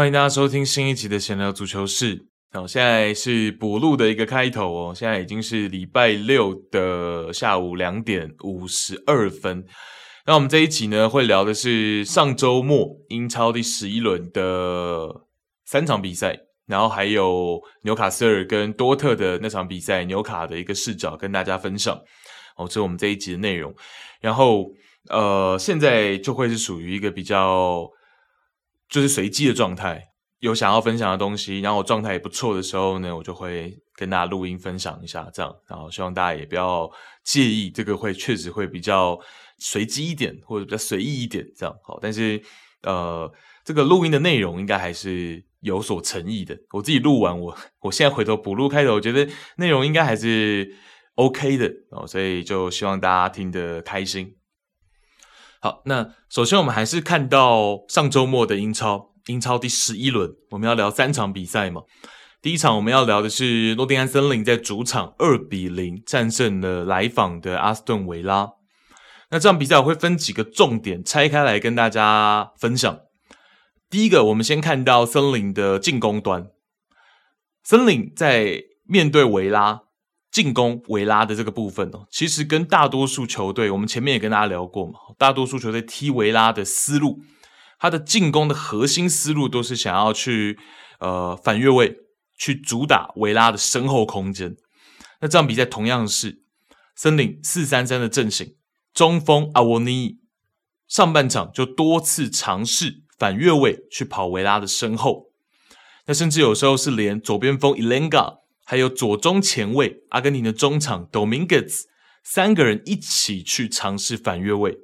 欢迎大家收听新一集的闲聊足球室。好，现在是补录的一个开头哦。现在已经是礼拜六的下午两点五十二分。那我们这一集呢，会聊的是上周末英超第十一轮的三场比赛，然后还有纽卡斯尔跟多特的那场比赛，纽卡的一个视角跟大家分享。哦，这是我们这一集的内容。然后，呃，现在就会是属于一个比较就是随机的状态。有想要分享的东西，然后我状态也不错的时候呢，我就会跟大家录音分享一下，这样，然后希望大家也不要介意，这个会确实会比较随机一点，或者比较随意一点，这样好。但是，呃，这个录音的内容应该还是有所诚意的。我自己录完，我我现在回头补录开头，我觉得内容应该还是 OK 的哦，所以就希望大家听得开心。好，那首先我们还是看到上周末的英超。英超第十一轮，我们要聊三场比赛嘛。第一场我们要聊的是诺丁汉森林在主场二比零战胜了来访的阿斯顿维拉。那这场比赛我会分几个重点拆开来跟大家分享。第一个，我们先看到森林的进攻端，森林在面对维拉进攻维拉的这个部分哦，其实跟大多数球队，我们前面也跟大家聊过嘛，大多数球队踢维拉的思路。他的进攻的核心思路都是想要去呃反越位，去主打维拉的身后空间。那这场比赛同样是森林四三三的阵型，中锋阿沃尼上半场就多次尝试反越位去跑维拉的身后。那甚至有时候是连左边锋伊兰加，还有左中前卫阿根廷的中场 Dominguez 三个人一起去尝试反越位。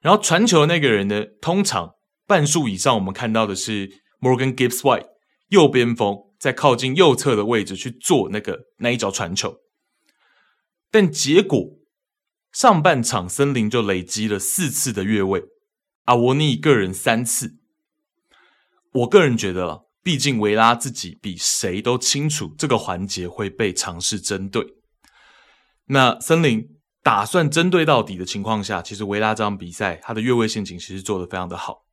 然后传球的那个人呢，通常。半数以上，我们看到的是 Morgan Gibbs White 右边锋在靠近右侧的位置去做那个那一脚传球，但结果上半场森林就累积了四次的越位，阿沃尼个人三次。我个人觉得啦，毕竟维拉自己比谁都清楚这个环节会被尝试针对。那森林打算针对到底的情况下，其实维拉这场比赛他的越位陷阱其实做得非常的好。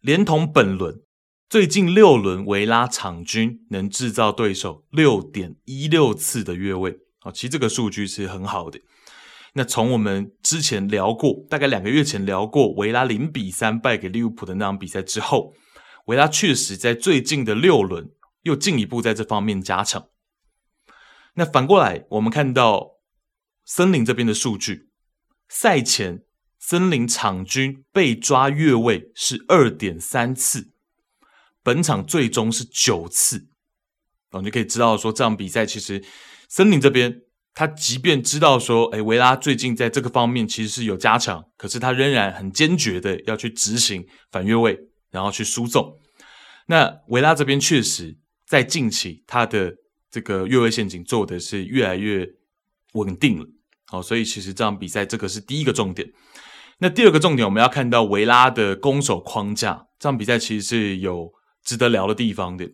连同本轮最近六轮维拉场均能制造对手六点一六次的越位，啊，其实这个数据是很好的。那从我们之前聊过，大概两个月前聊过维拉零比三败给利物浦的那场比赛之后，维拉确实在最近的六轮又进一步在这方面加强。那反过来，我们看到森林这边的数据，赛前。森林场均被抓越位是二点三次，本场最终是九次，哦，你就可以知道说这场比赛其实森林这边他即便知道说，诶维拉最近在这个方面其实是有加强，可是他仍然很坚决的要去执行反越位，然后去输送。那维拉这边确实在近期他的这个越位陷阱做的是越来越稳定了，好，所以其实这场比赛这个是第一个重点。那第二个重点，我们要看到维拉的攻守框架。这场比赛其实是有值得聊的地方的。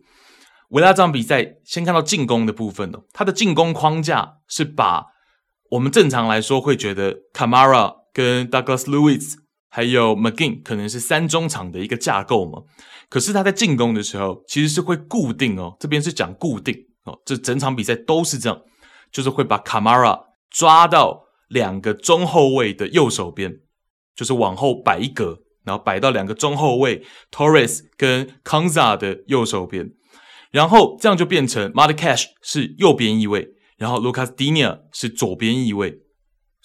维拉这场比赛，先看到进攻的部分哦，他的进攻框架是把我们正常来说会觉得 Camara 跟 Douglas Luiz 还有 McGinn 可能是三中场的一个架构嘛。可是他在进攻的时候，其实是会固定哦，这边是讲固定哦，这整场比赛都是这样，就是会把 Camara 抓到两个中后卫的右手边。就是往后摆一格，然后摆到两个中后卫 Torres 跟 Konsa 的右手边，然后这样就变成 Matty Cash 是右边翼位，然后 Lucas Digne 是左边翼位。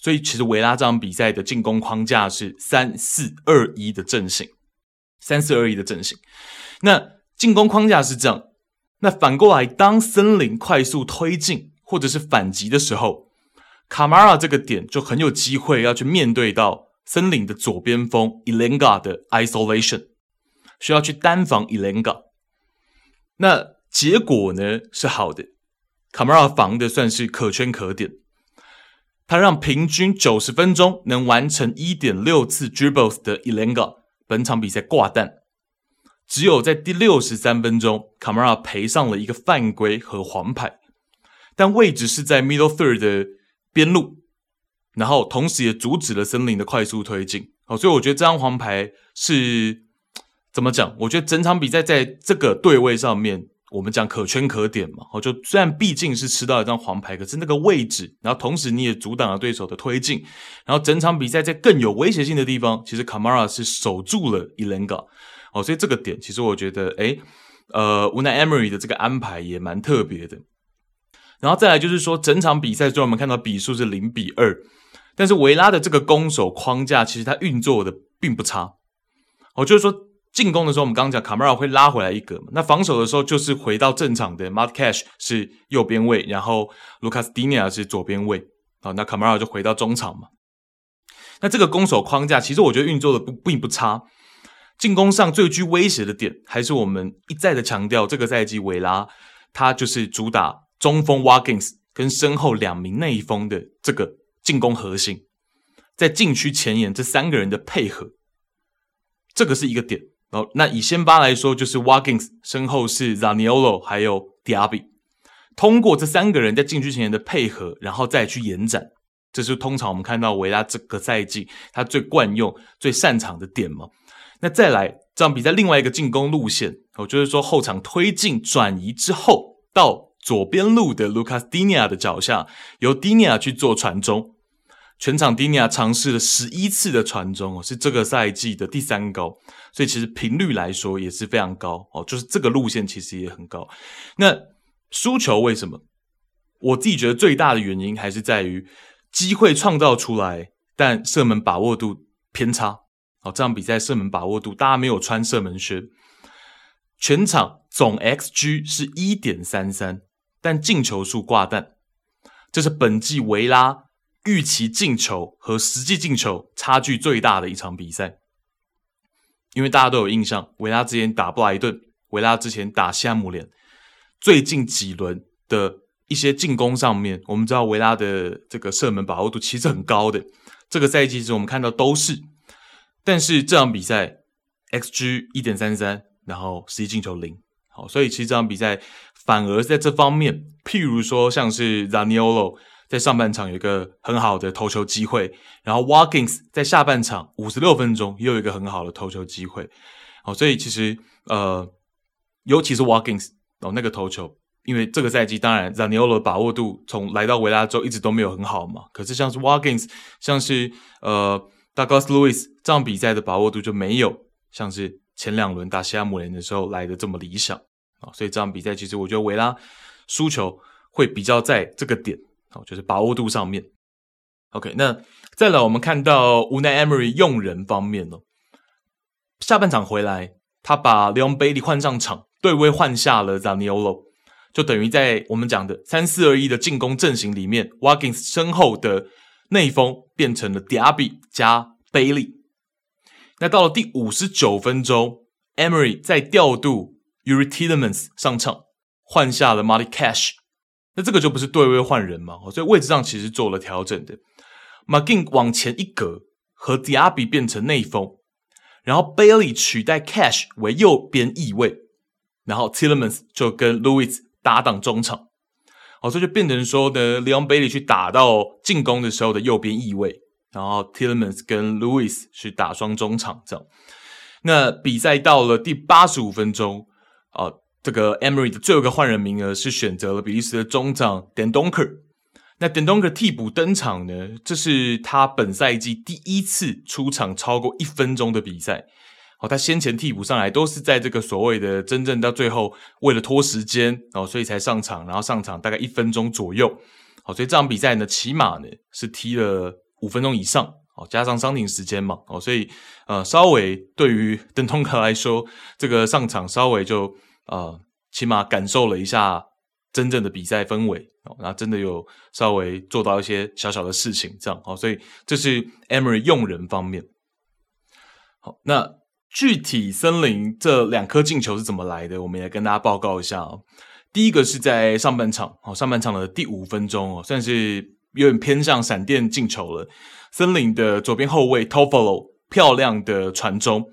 所以其实维拉这场比赛的进攻框架是三四二一的阵型，三四二一的阵型。那进攻框架是这样，那反过来当森林快速推进或者是反击的时候，卡马拉这个点就很有机会要去面对到。森林的左边锋伊兰加的 isolation 需要去单防伊兰加，那结果呢是好的，卡马拉防的算是可圈可点，他让平均九十分钟能完成一点六次 dribbles 的伊兰加本场比赛挂蛋，只有在第六十三分钟，卡马拉赔上了一个犯规和黄牌，但位置是在 middle third 的边路。然后，同时也阻止了森林的快速推进。好，所以我觉得这张黄牌是怎么讲？我觉得整场比赛在这个对位上面，我们讲可圈可点嘛。哦，就虽然毕竟是吃到一张黄牌，可是那个位置，然后同时你也阻挡了对手的推进，然后整场比赛在更有威胁性的地方，其实 Kamara 是守住了 Elanga。哦，所以这个点其实我觉得，诶，呃，Unai Emery 的这个安排也蛮特别的。然后再来就是说，整场比赛中我们看到比数是零比二，但是维拉的这个攻守框架其实它运作的并不差。哦，就是说。进攻的时候，我们刚刚讲卡马拉会拉回来一格嘛，那防守的时候就是回到正常的，Matt Cash 是右边位，然后 Lucas Digne 是左边位，好，那卡马拉就回到中场嘛。那这个攻守框架其实我觉得运作的不并不差，进攻上最具威胁的点还是我们一再的强调，这个赛季维拉他就是主打中锋 Wagins 跟身后两名内锋的这个进攻核心，在禁区前沿这三个人的配合，这个是一个点。哦，那以先发来说，就是 Watkins 身后是 Zaniolo 还有 Diaby，通过这三个人在禁区前沿的配合，然后再去延展，这是通常我们看到维拉这个赛季他最惯用、最擅长的点嘛。那再来这场比赛另外一个进攻路线，哦，就是说后场推进转移之后，到左边路的 Lucas Digne 的脚下，由 Digne 去做传中。全场迪尼亚尝试了十一次的传中哦，是这个赛季的第三高，所以其实频率来说也是非常高哦。就是这个路线其实也很高。那输球为什么？我自己觉得最大的原因还是在于机会创造出来，但射门把握度偏差。哦，这场比赛射门把握度，大家没有穿射门靴，全场总 XG 是一点三三，但进球数挂蛋，这是本季维拉。预期进球和实际进球差距最大的一场比赛，因为大家都有印象，维拉之前打布莱顿，维拉之前打西汉姆联，最近几轮的一些进攻上面，我们知道维拉的这个射门把握度其实很高的。这个赛季其实我们看到都是，但是这场比赛 XG 一点三三，然后实际进球零，好，所以其实这场比赛反而在这方面，譬如说像是 Zaniolo。在上半场有一个很好的投球机会，然后 Watkins 在下半场五十六分钟又有一个很好的投球机会，好，所以其实呃，尤其是 Watkins 哦那个投球，因为这个赛季当然 Zaniolo 把握度从来到维拉之后一直都没有很好嘛，可是像是 Watkins，像是呃 Douglas Lewis 这场比赛的把握度就没有像是前两轮打西汉姆联的时候来的这么理想。啊，所以这场比赛其实我觉得维拉输球会比较在这个点。就是把握度上面，OK。那再来，我们看到 Unai Emery 用人方面哦，下半场回来，他把 Leon Bailey 换上场，对位换下了 Zaniolo，就等于在我们讲的三四二一的进攻阵型里面，Wagons 身后的内锋变成了 Diaby 加 Bailey。那到了第五十九分钟，Emery 再调度 u r i t i l e m a n s 上场，换下了 m a r t y Cash。那这个就不是对位换人嘛？所以位置上其实做了调整的。McGinn 往前一格，和 Diaby 变成内锋，然后 Bailey 取代 Cash 为右边翼位，然后 Tillemans 就跟 Luiz 搭档中场。好，所以就变成说呢，Leon Bailey 去打到进攻的时候的右边翼位，然后 Tillemans 跟 Luiz 去打双中场这样。那比赛到了第八十五分钟，啊。这个 Emery 的最后一个换人名额是选择了比利时的中场 Dendonker。那 Dendonker 替补登场呢，这是他本赛季第一次出场超过一分钟的比赛。好，他先前替补上来都是在这个所谓的真正到最后为了拖时间然哦，所以才上场，然后上场大概一分钟左右。好，所以这场比赛呢，起码呢是踢了五分钟以上。哦，加上伤停时间嘛，哦，所以呃，稍微对于 Dendonker 来说，这个上场稍微就。啊、呃，起码感受了一下真正的比赛氛围哦，然后真的有稍微做到一些小小的事情，这样好，所以这是 Emery 用人方面。好，那具体森林这两颗进球是怎么来的？我们也跟大家报告一下哦。第一个是在上半场，哦，上半场的第五分钟哦，算是有点偏向闪电进球了。森林的左边后卫 t o f f l o 漂亮的传中，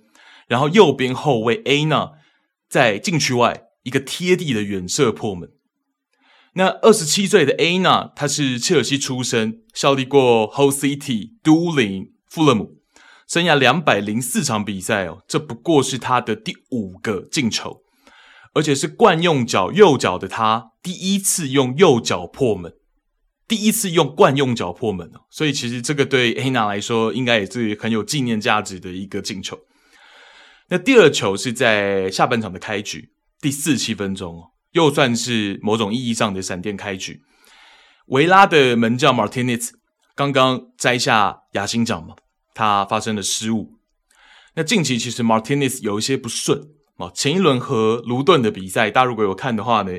然后右边后卫 Aina。在禁区外一个贴地的远射破门。那二十七岁的 Aina，他是切尔西出身，效力过 Hull City、都灵、富勒姆，生涯两百零四场比赛哦，这不过是他的第五个进球，而且是惯用脚右脚的他第一次用右脚破门，第一次用惯用脚破门哦，所以其实这个对 Heina 来说应该也是很有纪念价值的一个进球。那第二球是在下半场的开局第四七分钟哦，又算是某种意义上的闪电开局。维拉的门将 Martinez 刚刚摘下亚星奖嘛。他发生了失误。那近期其实 Martinez 有一些不顺啊。前一轮和卢顿的比赛，大家如果有看的话呢，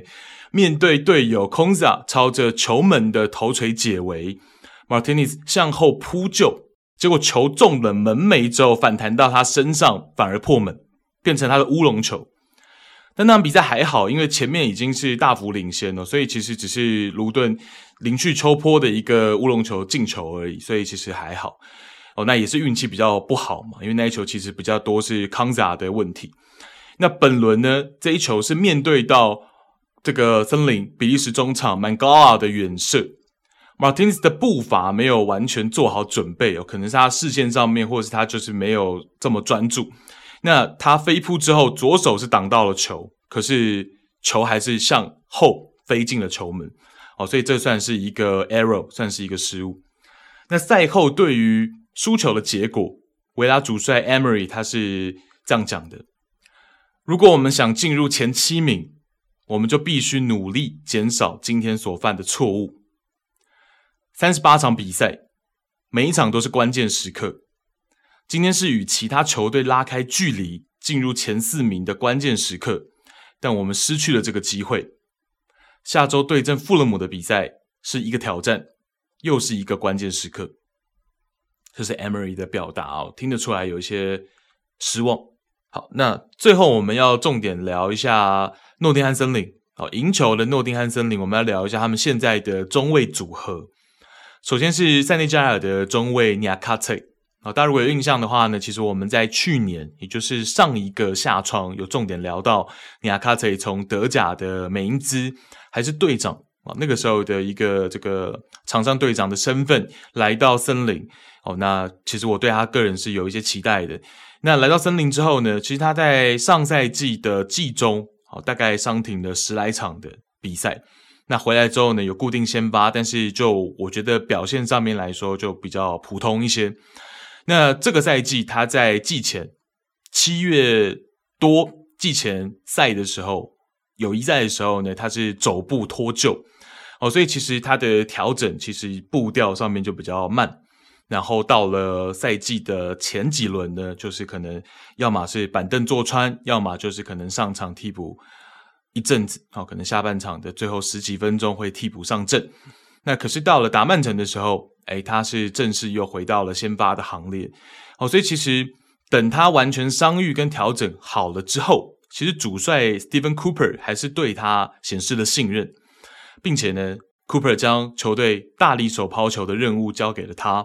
面对队友 Konza 朝着球门的头锤解围，Martinez 向后扑救，结果球中了门楣之后反弹到他身上，反而破门，变成他的乌龙球。但那场比赛还好，因为前面已经是大幅领先了，所以其实只是卢顿临去秋波的一个乌龙球进球而已，所以其实还好。哦，那也是运气比较不好嘛，因为那一球其实比较多是康扎的问题。那本轮呢，这一球是面对到这个森林比利时中场曼高尔的远射，Martinez 的步伐没有完全做好准备哦，可能是他视线上面，或者是他就是没有这么专注。那他飞扑之后，左手是挡到了球，可是球还是向后飞进了球门。哦，所以这算是一个 error，算是一个失误。那赛后对于输球的结果，维拉主帅 Emery 他是这样讲的：如果我们想进入前七名，我们就必须努力减少今天所犯的错误。三十八场比赛，每一场都是关键时刻。今天是与其他球队拉开距离，进入前四名的关键时刻，但我们失去了这个机会。下周对阵富勒姆的比赛是一个挑战，又是一个关键时刻。这是 Emery 的表达哦，听得出来有一些失望。好，那最后我们要重点聊一下诺丁汉森林。好，赢球的诺丁汉森林，我们要聊一下他们现在的中卫组合。首先是塞内加尔的中卫尼亚卡特。啊，大家如果有印象的话呢，其实我们在去年，也就是上一个夏窗，有重点聊到尼亚卡特从德甲的美因兹还是队长啊，那个时候的一个这个场上队长的身份来到森林。哦，那其实我对他个人是有一些期待的。那来到森林之后呢，其实他在上赛季的季中，哦，大概伤停了十来场的比赛。那回来之后呢，有固定先发，但是就我觉得表现上面来说，就比较普通一些。那这个赛季他在季前七月多季前赛的时候，友谊赛的时候呢，他是肘部脱臼，哦，所以其实他的调整其实步调上面就比较慢。然后到了赛季的前几轮呢，就是可能要么是板凳坐穿，要么就是可能上场替补一阵子，哦，可能下半场的最后十几分钟会替补上阵。那可是到了打曼城的时候，诶，他是正式又回到了先发的行列。哦，所以其实等他完全伤愈跟调整好了之后，其实主帅 Steven Cooper 还是对他显示了信任，并且呢，Cooper 将球队大力手抛球的任务交给了他。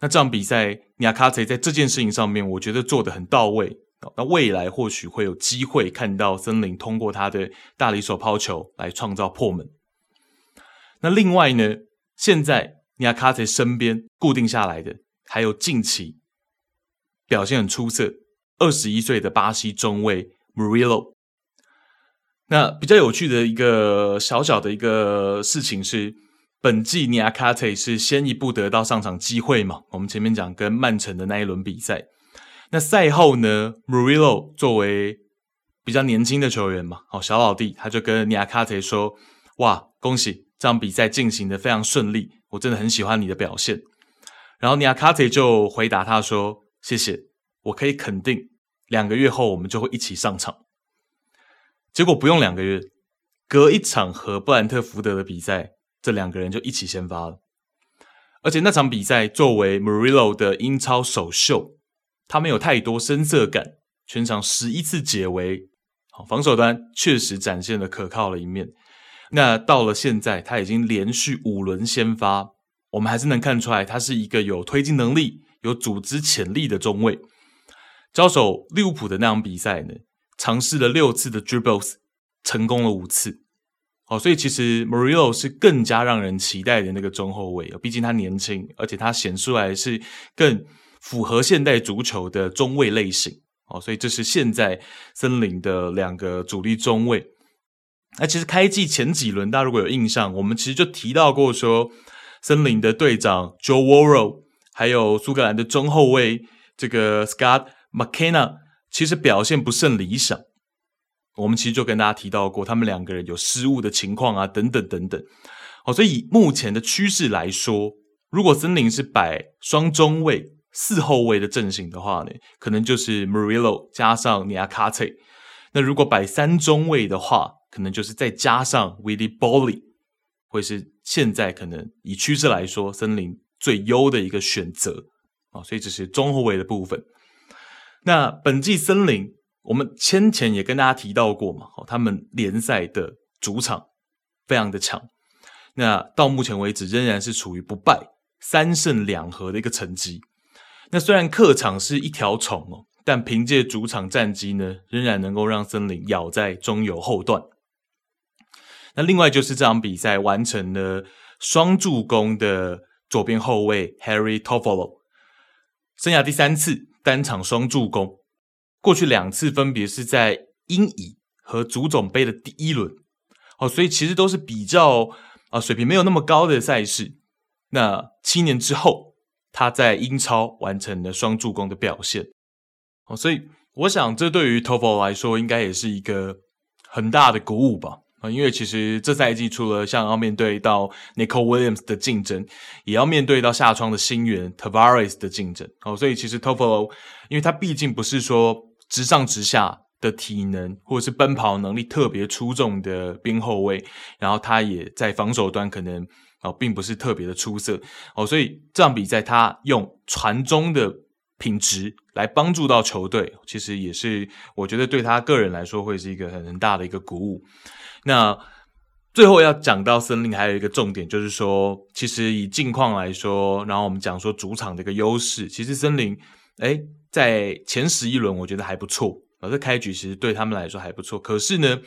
那这场比赛，尼亚卡泽在这件事情上面，我觉得做得很到位。那未来或许会有机会看到森林通过他的大力手抛球来创造破门。那另外呢，现在尼亚卡特身边固定下来的还有近期表现很出色，二十一岁的巴西中卫 Murilo。那比较有趣的一个小小的一个事情是。本季尼亚卡特是先一步得到上场机会嘛？我们前面讲跟曼城的那一轮比赛，那赛后呢，Murillo 作为比较年轻的球员嘛，好小老弟，他就跟尼亚卡特说：“哇，恭喜这场比赛进行得非常顺利，我真的很喜欢你的表现。”然后尼亚卡特就回答他说：“谢谢，我可以肯定，两个月后我们就会一起上场。”结果不用两个月，隔一场和布兰特福德的比赛。这两个人就一起先发了，而且那场比赛作为 Murillo 的英超首秀，他没有太多生涩感，全场十一次解围，防守端确实展现了可靠的一面。那到了现在，他已经连续五轮先发，我们还是能看出来，他是一个有推进能力、有组织潜力的中卫。交手利物浦的那场比赛呢，尝试了六次的 dribbles，成功了五次。哦，所以其实 m a r i o 是更加让人期待的那个中后卫，毕竟他年轻，而且他显出来是更符合现代足球的中卫类型哦，所以这是现在森林的两个主力中卫。那其实开季前几轮，大家如果有印象，我们其实就提到过说，森林的队长 Joe Worrall，还有苏格兰的中后卫这个 Scott McKenna，其实表现不甚理想。我们其实就跟大家提到过，他们两个人有失误的情况啊，等等等等。哦，所以以目前的趋势来说，如果森林是摆双中卫、四后卫的阵型的话呢，可能就是 Murillo 加上 Niakhaté。那如果摆三中卫的话，可能就是再加上 Willy Boly，会是现在可能以趋势来说，森林最优的一个选择啊。所以这是中后卫的部分。那本季森林，我们先前也跟大家提到过嘛，哦他们联赛的主场非常的强。那到目前为止仍然是处于不败、三胜两和的一个成绩。那虽然客场是一条虫哦，但凭借主场战绩呢，仍然能够让森林咬在中游后段。那另外就是这场比赛完成了双助攻的左边后卫 Harry Toffolo，生涯第三次单场双助攻，过去两次分别是在英乙和足总杯的第一轮，哦，所以其实都是比较啊水平没有那么高的赛事。那七年之后，他在英超完成了双助攻的表现，哦，所以我想这对于 t o f o 来说，应该也是一个很大的鼓舞吧。啊因为其实这赛季除了像要面对到 Nicole Williams 的竞争，也要面对到下窗的新援 Tavares 的竞争哦，所以其实 t o f o 因为他毕竟不是说直上直下的体能或者是奔跑能力特别出众的边后卫，然后他也在防守端可能哦并不是特别的出色哦，所以这场比赛他用传中的品质来帮助到球队，其实也是我觉得对他个人来说会是一个很很大的一个鼓舞。那最后要讲到森林，还有一个重点就是说，其实以近况来说，然后我们讲说主场的一个优势，其实森林诶在前十一轮我觉得还不错，而这开局其实对他们来说还不错。可是呢，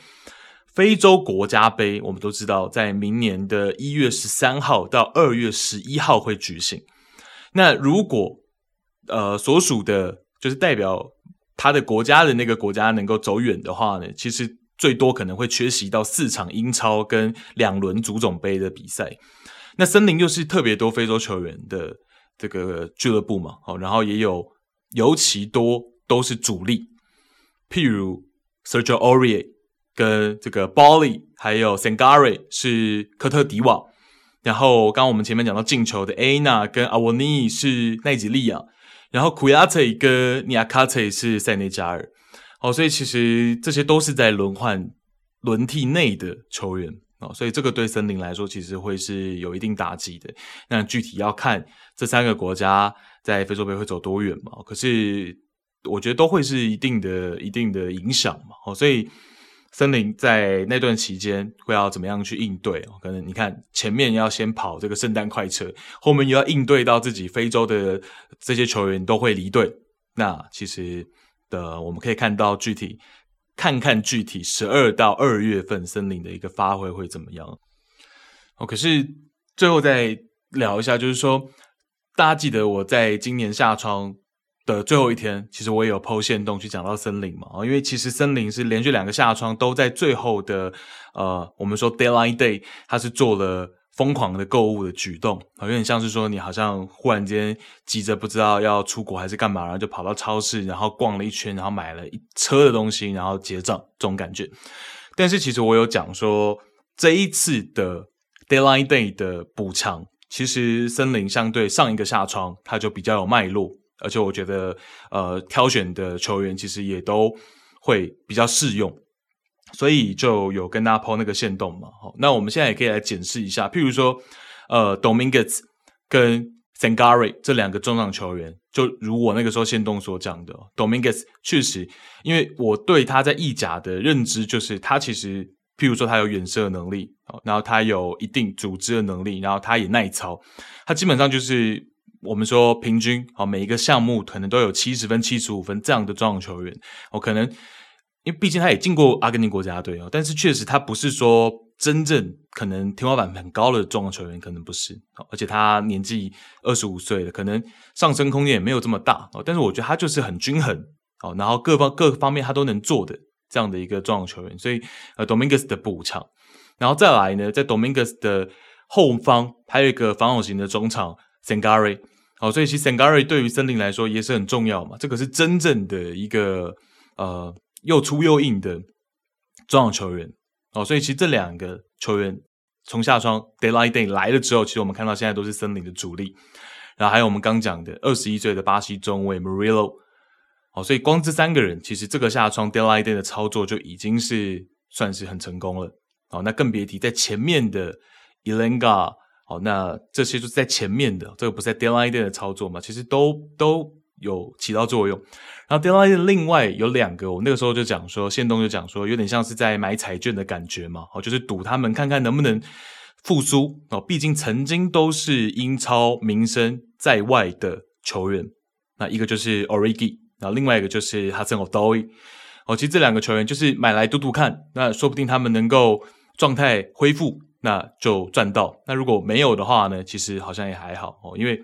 非洲国家杯我们都知道，在明年的一月十三号到二月十一号会举行。那如果呃所属的就是代表他的国家的那个国家能够走远的话呢，其实。最多可能会缺席到四场英超跟两轮足总杯的比赛。那森林又是特别多非洲球员的这个俱乐部嘛，好，然后也有尤其多都是主力，譬如 Sergio Aurier 跟这个 Boly，还有 Sangare 是科特迪瓦，然后刚刚我们前面讲到进球的 Aina 跟 Awoniyi 是奈及利亚，然后 Kouyaté 跟 Niakhaté 是塞内加尔。哦，所以其实这些都是在轮换、轮替内的球员哦，所以这个对森林来说其实会是有一定打击的。那具体要看这三个国家在非洲杯会走多远嘛？可是我觉得都会是一定的、一定的影响嘛。哦，所以森林在那段期间会要怎么样去应对？可能你看前面要先跑这个圣诞快车，后面又要应对到自己非洲的这些球员都会离队，那其实。的，我们可以看到具体，看看具体十二到二月份森林的一个发挥会怎么样。哦，可是最后再聊一下，就是说，大家记得我在今年夏窗的最后一天，其实我也有剖线洞去讲到森林嘛，因为其实森林是连续两个下窗都在最后的，呃，我们说 deadline day，它是做了。疯狂的购物的举动，啊有点像是说你好像忽然间急着不知道要出国还是干嘛，然后就跑到超市，然后逛了一圈，然后买了一车的东西，然后结账这种感觉。但是其实我有讲说，这一次的 Deadline Day 的补偿，其实森林相对上一个下窗，它就比较有脉络，而且我觉得呃挑选的球员其实也都会比较适用。所以就有跟大家抛那个线动嘛，好，那我们现在也可以来检视一下，譬如说，呃，Dominguez 跟 s a n g a r i 这两个中场球员，就如我那个时候线动所讲的，Dominguez 确实，因为我对他在意甲的认知就是，他其实，譬如说他有远射能力，然后他有一定组织的能力，然后他也耐操，他基本上就是我们说平均，啊，每一个项目可能都有七十分、七十五分这样的中场球员，我可能。因为毕竟他也进过阿根廷国家队哦，但是确实他不是说真正可能天花板很高的重要球员，可能不是。而且他年纪二十五岁了，可能上升空间也没有这么大哦。但是我觉得他就是很均衡哦，然后各方各方面他都能做的这样的一个重要球员。所以呃，Dominguez 的补强，然后再来呢，在 Dominguez 的后方还有一个防守型的中场 Sangari。好，所以其实 Sangari 对于森林来说也是很重要嘛。这个是真正的一个呃又粗又硬的中场球员。哦，所以其实这两个球员从夏窗 Daylight Day 来了之后，其实我们看到现在都是森林的主力。然后还有我们刚讲的二十一岁的巴西中卫 Murillo。哦，所以光这三个人，其实这个夏窗 Daylight Day 的操作就已经是算是很成功了。哦，那更别提在前面的 Elenga。好，那这些就是在前面的，这个不是在 Deadline Day 的操作嘛？其实都都有起到作用。然后 Deadline Day 另外有两个，我那个时候就讲说，宪东就讲说，有点像是在买彩券的感觉嘛。哦，就是赌他们看看能不能复苏哦。毕竟曾经都是英超名声在外的球员。那一个就是 Origi，然后另外一个就是 Hudson-Odoi。哦，其实这两个球员就是买来赌赌看，那说不定他们能够状态恢复。那就赚到。那如果没有的话呢？其实好像也还好哦，因为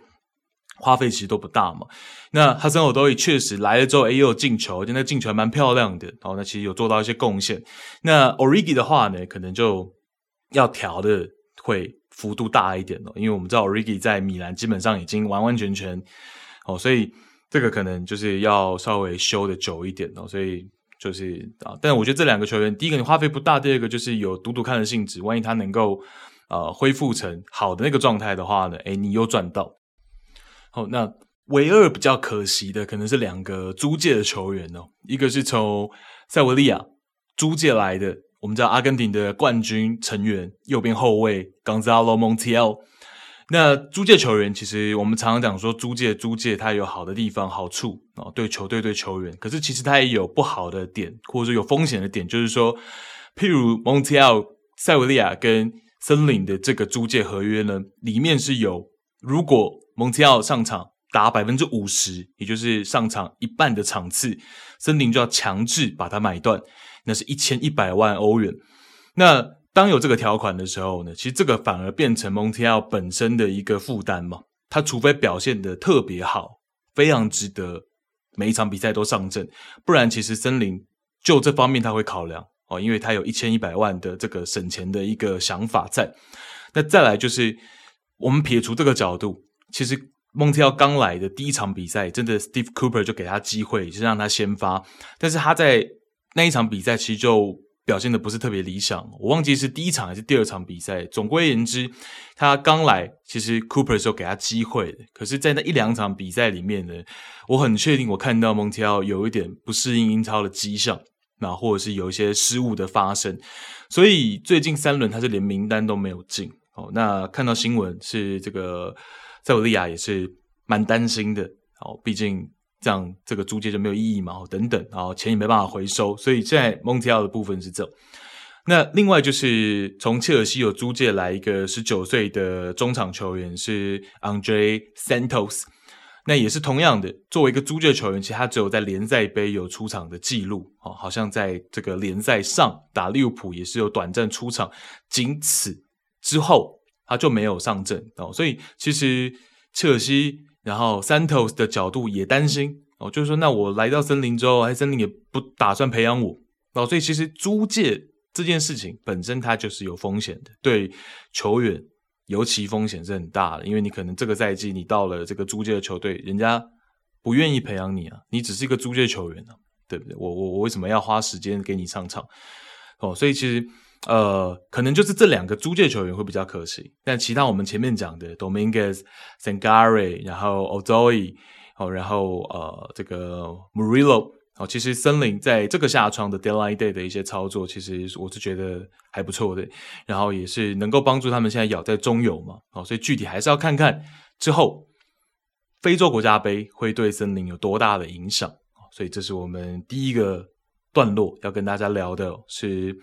花费其实都不大嘛。那哈森奥多伊确实来了之后，也有进球，而且那进球还蛮漂亮的。哦，那其实有做到一些贡献。那 Origi 的话呢，可能就要调的会幅度大一点哦，因为我们知道 Origi 在米兰基本上已经完完全全哦，所以这个可能就是要稍微修的久一点哦，所以。就是啊，但我觉得这两个球员，第一个你花费不大，第二个就是有赌赌看的性质。万一他能够呃恢复成好的那个状态的话呢，诶，你又赚到。好，那唯二比较可惜的可能是两个租借的球员哦，一个是从塞维利亚租借来的，我们知道阿根廷的冠军成员右边后卫 Gonzalo Montiel。那租借球员，其实我们常常讲说租借租借，它有好的地方、好处啊，对球队、对球员。可是其实它也有不好的点，或者说有风险的点，就是说，譬如蒙提奥、塞维利亚跟森林的这个租借合约呢，里面是有，如果蒙提奥上场打百分之五十，也就是上场一半的场次，森林就要强制把它买断，那是一千一百万欧元。那当有这个条款的时候呢，其实这个反而变成蒙提奥本身的一个负担嘛。他除非表现得特别好，非常值得每一场比赛都上阵，不然其实森林就这方面他会考量哦，因为他有一千一百万的这个省钱的一个想法在。那再来就是我们撇除这个角度，其实蒙提奥刚来的第一场比赛，真的 Steve Cooper 就给他机会，就是让他先发，但是他在那一场比赛其实就。表现的不是特别理想，我忘记是第一场还是第二场比赛。总归言之，他刚来，其实 Cooper 是有给他机会的。可是，在那一两场比赛里面呢，我很确定我看到蒙提奥有一点不适应英超的迹象，那或者是有一些失误的发生。所以最近三轮他是连名单都没有进。哦，那看到新闻是这个塞维利亚也是蛮担心的。哦，毕竟。这样这个租借就没有意义嘛？等等，然后钱也没办法回收，所以现在蒙提奥的部分是这。那另外就是从切尔西有租借来一个十九岁的中场球员是 Andre Santos，那也是同样的，作为一个租借球员，其实他只有在联赛杯有出场的记录哦，好像在这个联赛上打利物浦也是有短暂出场，仅此之后他就没有上阵哦，所以其实切尔西。然后 Santos 的角度也担心哦，就是说，那我来到森林之后，哎，森林也不打算培养我哦，所以其实租借这件事情本身它就是有风险的，对球员尤其风险是很大的，因为你可能这个赛季你到了这个租借的球队，人家不愿意培养你啊，你只是一个租借球员啊，对不对？我我我为什么要花时间给你上场哦？所以其实。呃，可能就是这两个租借球员会比较可惜，但其他我们前面讲的 Dominguez、Sangare，然后 Odoi，哦，然后呃这个 Murillo，哦，其实森林在这个下窗的 Deadline Day 的一些操作，其实我是觉得还不错的，然后也是能够帮助他们现在咬在中游嘛，哦，所以具体还是要看看之后非洲国家杯会对森林有多大的影响，所以这是我们第一个段落要跟大家聊的是。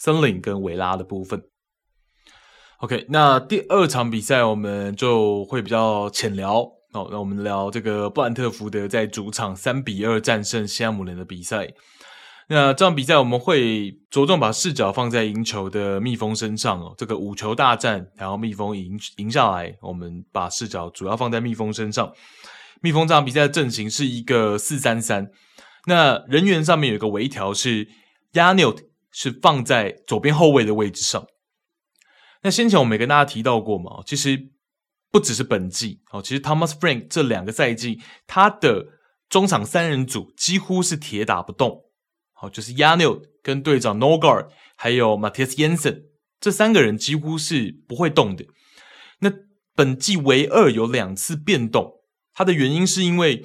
森林跟维拉的部分，OK，那第二场比赛我们就会比较浅聊哦。那我们聊这个布兰特福德在主场三比二战胜西汉姆联的比赛。那这场比赛我们会着重把视角放在赢球的蜜蜂身上哦。这个五球大战，然后蜜蜂赢赢下来，我们把视角主要放在蜜蜂身上。蜜蜂这场比赛的阵型是一个四三三，那人员上面有一个微调是 Yanut 是放在左边后卫的位置上。那先前我们也跟大家提到过嘛，其实不只是本季哦，其实 Thomas Frank 这两个赛季他的中场三人组几乎是铁打不动。好，就是 Yanniot 跟队长 n o g a r 还有 Mathias Jensen 这三个人几乎是不会动的。那本季唯二有两次变动，它的原因是因为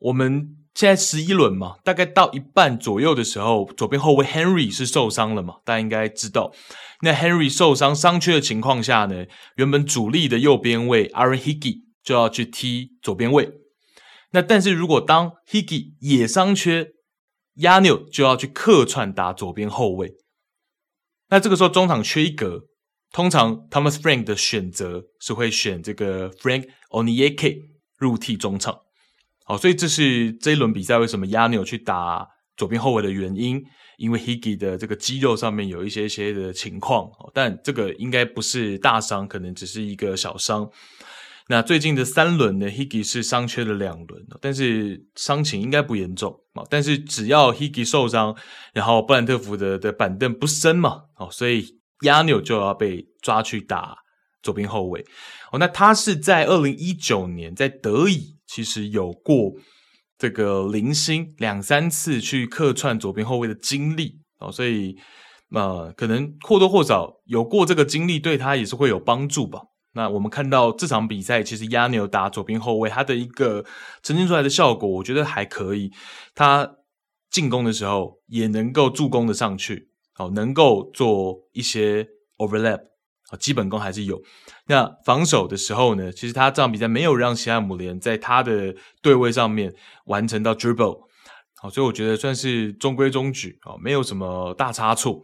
我们现在十一轮嘛，大概到一半左右的时候，左边后卫 Henry 是受伤了嘛，大家应该知道。那 Henry 受伤伤缺的情况下呢，原本主力的右边卫 Aaron Hickey 就要去踢左边卫。那但是如果当 Hickey 也伤缺，Yann 就要去客串打左边后卫，那这个时候中场缺一格，通常 Thomas Frank 的选择是会选这个 Frank Onyeka 入替中场。好，所以这是这一轮比赛为什么 yan 去打左边后卫的原因，因为 Higgy 的这个肌肉上面有一些些的情况，但这个应该不是大伤，可能只是一个小伤。那最近的三轮呢，Higgy 是伤缺了两轮，但是伤情应该不严重啊。但是只要 Higgy 受伤，然后布兰特福德的板凳不深嘛，哦，所以 yan 就要被抓去打左边后卫。哦，那他是在二零一九年在德乙其实有过这个零星两三次去客串左边后卫的经历哦，所以呃，可能或多或少有过这个经历，对他也是会有帮助吧。那我们看到这场比赛，其实 Yanniot 打左边后卫，他的一个呈现出来的效果，我觉得还可以。他进攻的时候也能够助攻的上去，好，能够做一些 overlap，基本功还是有。那防守的时候呢，其实他这场比赛没有让西汉姆联在他的对位上面完成到 dribble，好，所以我觉得算是中规中矩，啊，没有什么大差错。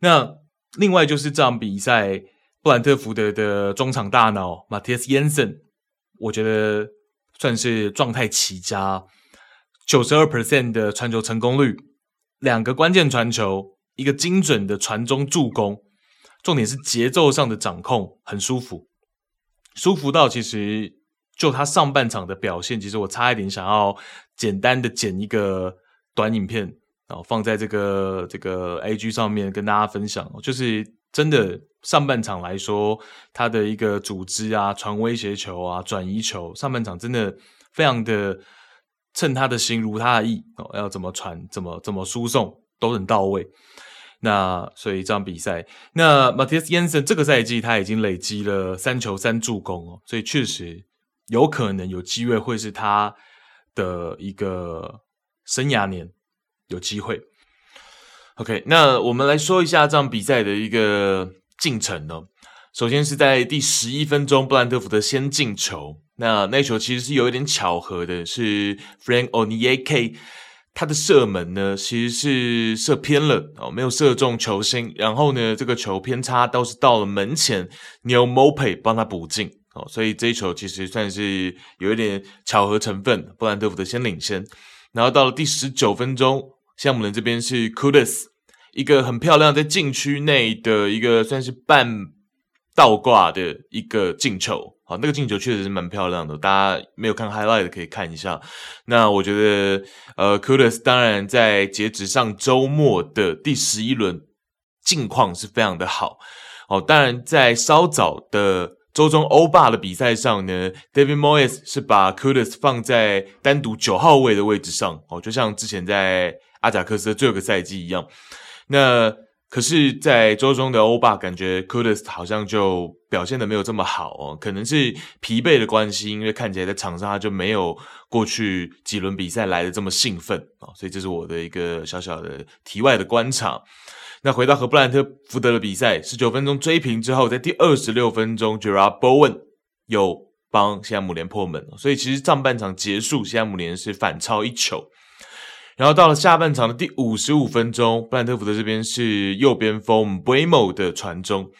那另外就是这场比赛。布兰特福德的中场大脑 Mathias Jensen，我觉得算是状态奇佳，九十二 percent 的传球成功率，两个关键传球，一个精准的传中助攻，重点是节奏上的掌控很舒服，舒服到其实就他上半场的表现，其实我差一点想要简单的剪一个短影片，然后放在这个这个 IG 上面跟大家分享，就是真的。上半场来说，他的一个组织啊、传威胁球啊、转移球，上半场真的非常的趁他的心如他的意哦，要怎么传、怎么怎么输送都很到位。那所以这场比赛，那 Mathias Jensen 这个赛季他已经累积了三球三助攻哦，所以确实有可能有机会会是他的一个生涯年，有机会。OK，那我们来说一下这场比赛的一个。进程呢？首先是在第十一分钟，布兰特福德先进球。那那球其实是有一点巧合的，是 Frank Onyeka 他的射门呢，其实是射偏了哦，没有射中球心。然后呢，这个球偏差倒是到了门前，Neal Maupay 帮他补进哦，所以这一球其实算是有一点巧合成分。布兰特福德先领先，然后到了第十九分钟，项目人这边是 Kudus。一个很漂亮，在禁区内的一个算是半倒挂的一个进球，好，那个进球确实是蛮漂亮的，大家没有看 highlight 的可以看一下。那我觉得，呃，Kudus 当然在截止上周末的第十一轮近况是非常的好，哦，当然在稍早的周中欧霸的比赛上呢，David Moyes 是把 Kudus 放在单独九号位的位置上，哦，就像之前在阿贾克斯的最后一个赛季一样。那可是，在周中的欧巴，感觉 Kudus 好像就表现的没有这么好哦，可能是疲惫的关系，因为看起来在场上他就没有过去几轮比赛来的这么兴奋啊，所以这是我的一个小小的题外的观察。那回到和布兰特福德的比赛，十九分钟追平之后，在第二十六分钟，Jarrod Bowen 又帮西汉姆联破门，所以其实上半场结束，西汉姆联是反超一球。然后到了下半场的第五十五分钟，布兰特福德这边是右边锋 b r m o 的传中。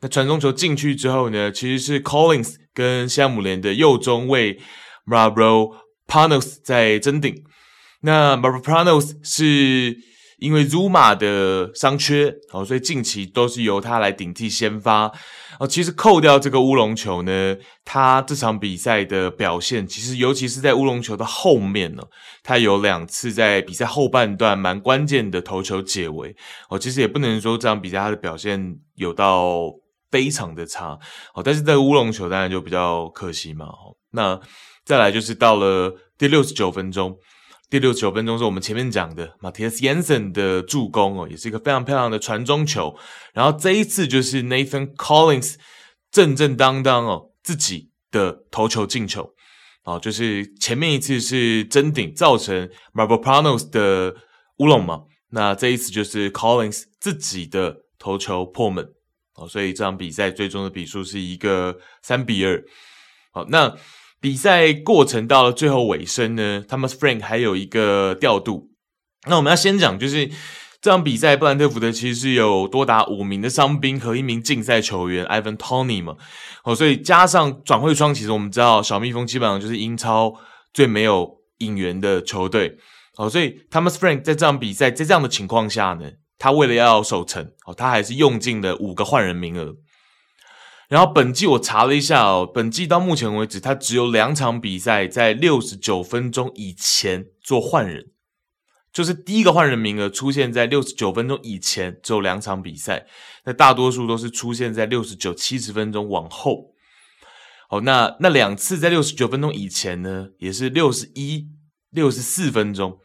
那传中球进去之后呢，其实是 Collins 跟西姆联的右中卫 Marbro Panos 在争顶。那 Marbro Panos 是因为儒马的伤缺，哦，所以近期都是由他来顶替先发。哦，其实扣掉这个乌龙球呢，他这场比赛的表现，其实尤其是在乌龙球的后面呢，他有两次在比赛后半段蛮关键的投球解围。哦，其实也不能说这场比赛他的表现有到非常的差。哦，但是在乌龙球当然就比较可惜嘛。哦，那再来就是到了第六十九分钟。第六十九分钟是我们前面讲的 Mattias Jensen 的助攻哦，也是一个非常漂亮的传中球。然后这一次就是 Nathan Collins 正正当当哦自己的头球进球哦，就是前面一次是真顶造成 Mavropanos 的乌龙嘛，那这一次就是 Collins 自己的头球破门哦，所以这场比赛最终的比数是一个三比二。好，那。比赛过程到了最后尾声呢，Thomas Frank 还有一个调度。那我们要先讲，就是这场比赛，布兰特福德其实是有多达五名的伤兵和一名禁赛球员 Ivan Tony 嘛。哦，所以加上转会窗，其实我们知道小蜜蜂基本上就是英超最没有引援的球队。哦，所以 Thomas Frank 在这场比赛在这样的情况下呢，他为了要守城，哦，他还是用尽了五个换人名额。然后本季我查了一下哦，本季到目前为止，他只有两场比赛在六十九分钟以前做换人，就是第一个换人名额出现在六十九分钟以前，只有两场比赛，那大多数都是出现在六十九、七十分钟往后。好，那那两次在六十九分钟以前呢，也是六十一、六十四分钟，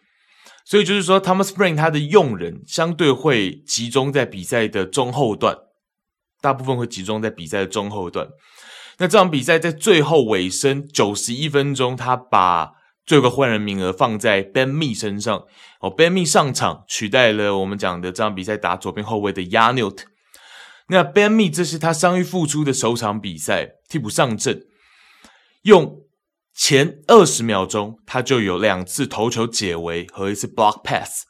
所以就是说，Thomas Spring 他的用人相对会集中在比赛的中后段。大部分会集中在比赛的中后段。那这场比赛在最后尾声九十一分钟，他把最后个换人名额放在 Ben Me 身上。哦，Ben Me 上场取代了我们讲的这场比赛打左边后卫的 Janelt。那 Ben Mee 这是他伤愈复出的首场比赛，替补上阵，用前二十秒钟他就有两次头球解围和一次 block pass。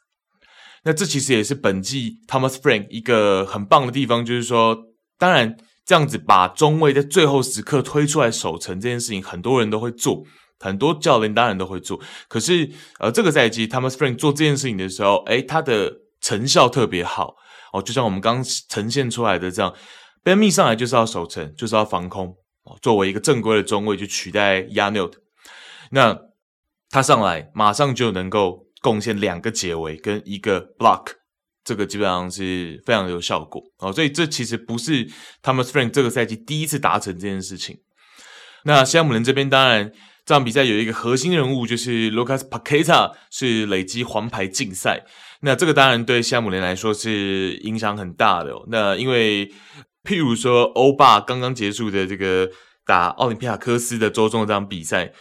那这其实也是本季 Thomas Frank 一个很棒的地方，就是说。当然，这样子把中卫在最后时刻推出来守城这件事情，很多人都会做，很多教练当然都会做。可是，呃，这个赛季 Thomas Frank 做这件事情的时候，诶，他的成效特别好哦。就像我们刚呈现出来的这样，Ben Me 上来就是要守城，就是要防空哦。作为一个正规的中卫，去取代 Janelt，那他上来马上就能够贡献两个解围跟一个 block。这个基本上是非常有效果哦，所以这其实不是 Thomas Frank 这个赛季第一次达成这件事情。那西汉姆联这边当然这场比赛有一个核心人物就是 Lucas Paqueta 是累积黄牌禁赛，那这个当然对西汉姆联来说是影响很大的哦。那因为譬如说欧霸刚刚结束的这个打奥林匹亚科斯的周中的这场比赛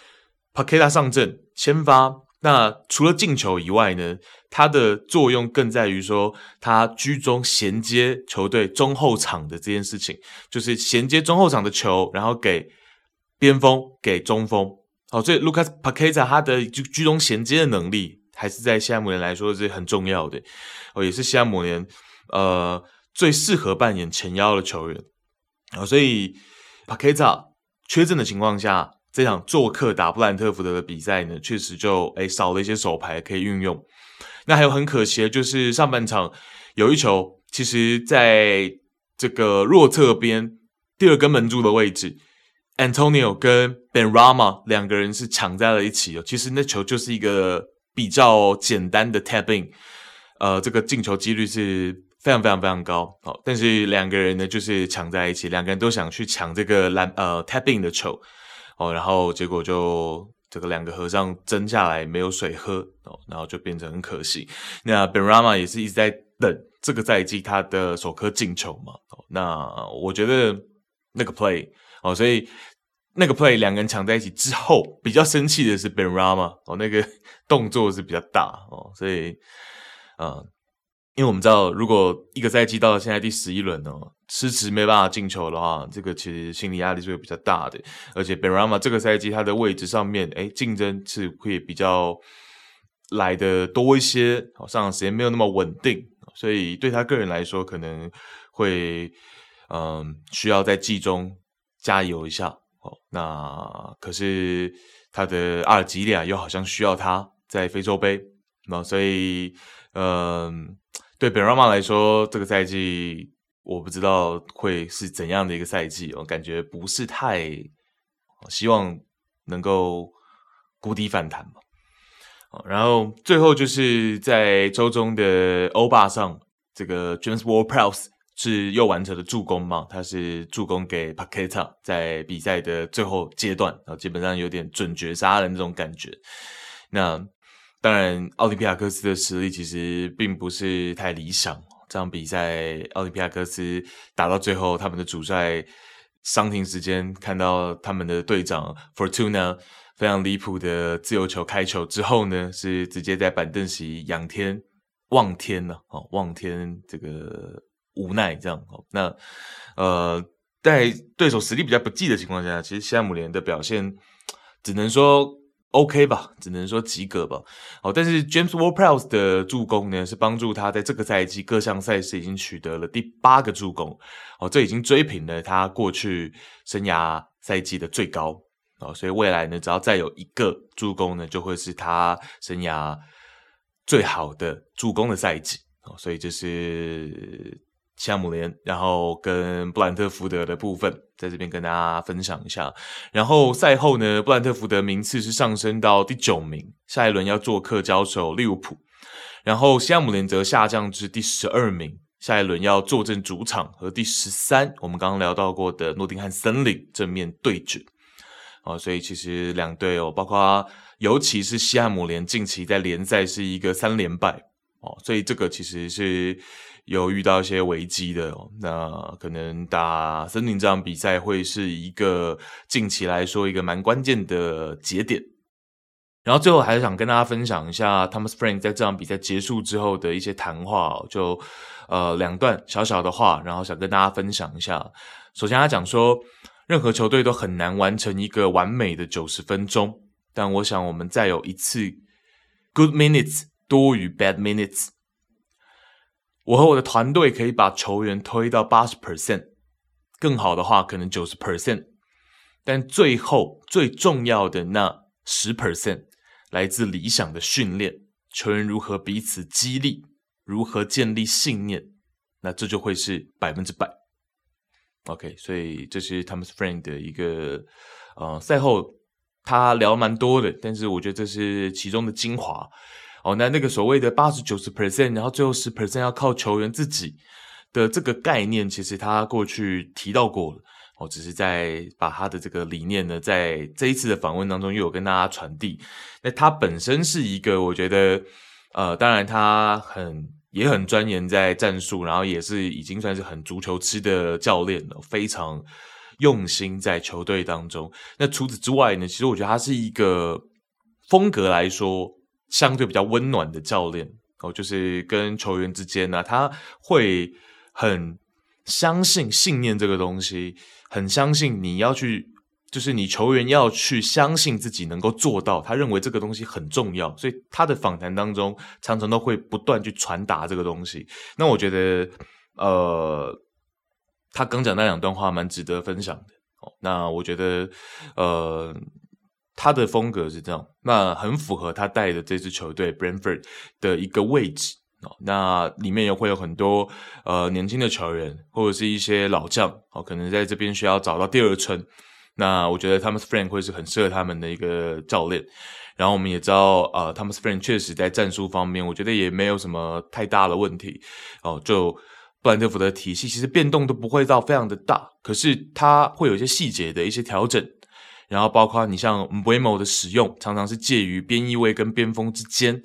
，Paqueta 上阵先发。那除了进球以外呢，它的作用更在于说，它居中衔接球队中后场的这件事情，就是衔接中后场的球，然后给边锋、给中锋。好，所以 Lucas Paqueta 他的居居中衔接的能力，还是在西汉姆联来说是很重要的。哦，也是西汉姆联呃最适合扮演前腰的球员。啊，所以 Paqueta 缺阵的情况下。这场做客打布兰特福德的比赛呢，确实就诶少了一些手牌可以运用。那还有很可惜的就是上半场有一球，其实在这个弱侧边第二根门柱的位置，Antonio 跟 Ben Rama 两个人是抢在了一起哦。其实那球就是一个比较简单的 tap in，呃，这个进球几率是非常非常非常高。好，但是两个人呢就是抢在一起，两个人都想去抢这个篮呃 tap in 的球。哦，然后结果就这个两个和尚争下来没有水喝哦，然后就变成很可惜。那 Ben Rama 也是一直在等这个赛季他的首颗进球嘛。哦，那我觉得那个 play 哦，所以那个 play 两个人抢在一起之后，比较生气的是 Ben Rama 哦，那个 动作是比较大哦，所以啊。因为我们知道，如果一个赛季到了现在第十一轮哦，迟迟没办法进球的话，这个其实心理压力是会比较大的。而且 Benrahma 这个赛季他的位置上面，诶，竞争是会比较来的多一些，好，上场时间没有那么稳定，所以对他个人来说，可能会嗯需要在季中加油一下。哦，那可是他的阿尔及利亚又好像需要他在非洲杯。那所以，嗯、对本拉马来说，这个赛季我不知道会是怎样的一个赛季，我感觉不是太希望能够谷底反弹嘛。然后最后就是在周中的欧霸上，这个 James Ward-Prowse 是又完成了助攻嘛？他是助攻给 Paqueta 在比赛的最后阶段，然后基本上有点准绝杀的那种感觉。那当然，奥林匹亚克斯的实力其实并不是太理想。这场比赛，奥林匹亚科斯打到最后，他们的主帅伤停时间，看到他们的队长 Fortuna。非常离谱的自由球开球之后呢，是直接在板凳席仰天望天呢，哦，望天这个无奈这样哦。那呃，在对手实力比较不济的情况下，其实西汉姆联的表现只能说 OK 吧，只能说及格吧。哦，但是 James Ward-Prowse 的助攻呢，是帮助他在这个赛季各项赛事已经取得了第八个助攻，哦，这已经追平了他过去生涯赛季的最高。哦，所以未来呢，只要再有一个助攻呢，就会是他生涯最好的助攻的赛季。哦，所以这是西汉姆联，然后跟布兰特福德的部分，在这边跟大家分享一下。然后赛后呢，布兰特福德名次是上升到第九名，下一轮要做客交手利物浦。然后西汉姆联则下降至第十二名，下一轮要坐镇主场和第十三，我们刚刚聊到过的诺丁汉森林正面对决。哦，所以其实两队哦，包括尤其是西汉姆联近期在联赛是一个三连败哦，所以这个其实是有遇到一些危机的哦。那可能打森林这场比赛会是一个近期来说一个蛮关键的节点。然后最后还是想跟大家分享一下 Thomas Frank 在这场比赛结束之后的一些谈话哦，就呃两段小小的话，然后想跟大家分享一下。首先他讲说。任何球队都很难完成一个完美的九十分钟，但我想我们再有一次 good minutes 多于 bad minutes。我和我的团队可以把球员推到八十 percent，更好的话可能九十 percent，但最后最重要的那十 percent 来自理想的训练，球员如何彼此激励，如何建立信念，那这就会是百分之百。OK，所以这是 Thomas Frank 的一个呃赛后他聊蛮多的，但是我觉得这是其中的精华哦。那那个所谓的八十九十 percent，然后最后十 percent 要靠球员自己的这个概念，其实他过去提到过了哦，只是在把他的这个理念呢，在这一次的访问当中又有跟大家传递。那他本身是一个，我觉得呃，当然他很。也很钻研在战术，然后也是已经算是很足球痴的教练了，非常用心在球队当中。那除此之外呢，其实我觉得他是一个风格来说相对比较温暖的教练哦，就是跟球员之间呢，他会很相信信念这个东西，很相信你要去。就是你球员要去相信自己能够做到，他认为这个东西很重要，所以他的访谈当中常常都会不断去传达这个东西。那我觉得，呃，他刚讲那两段话蛮值得分享的。哦，那我觉得，呃，他的风格是这样，那很符合他带的这支球队 Brentford 的一个位置。哦，那里面也会有很多呃年轻的球员，或者是一些老将，哦，可能在这边需要找到第二春。那我觉得 Thomas Frank 会是很适合他们的一个教练，然后我们也知道，呃，Thomas Frank 确实在战术方面，我觉得也没有什么太大的问题哦。就布兰特福德体系，其实变动都不会到非常的大，可是他会有一些细节的一些调整，然后包括你像 Mbeumo 的使用，常常是介于边翼位跟边锋之间，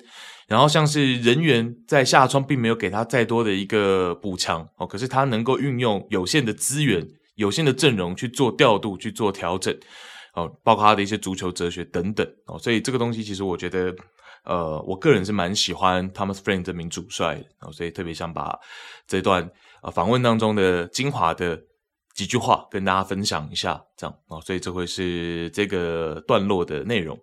然后像是人员在下窗并没有给他再多的一个补强哦，可是他能够运用有限的资源。有限的阵容去做调度、去做调整，哦，包括他的一些足球哲学等等，哦，所以这个东西其实我觉得，呃，我个人是蛮喜欢 Thomas Frank 这名主帅的，哦，所以特别想把这段呃访问当中的精华的几句话跟大家分享一下，这样，哦，所以这会是这个段落的内容。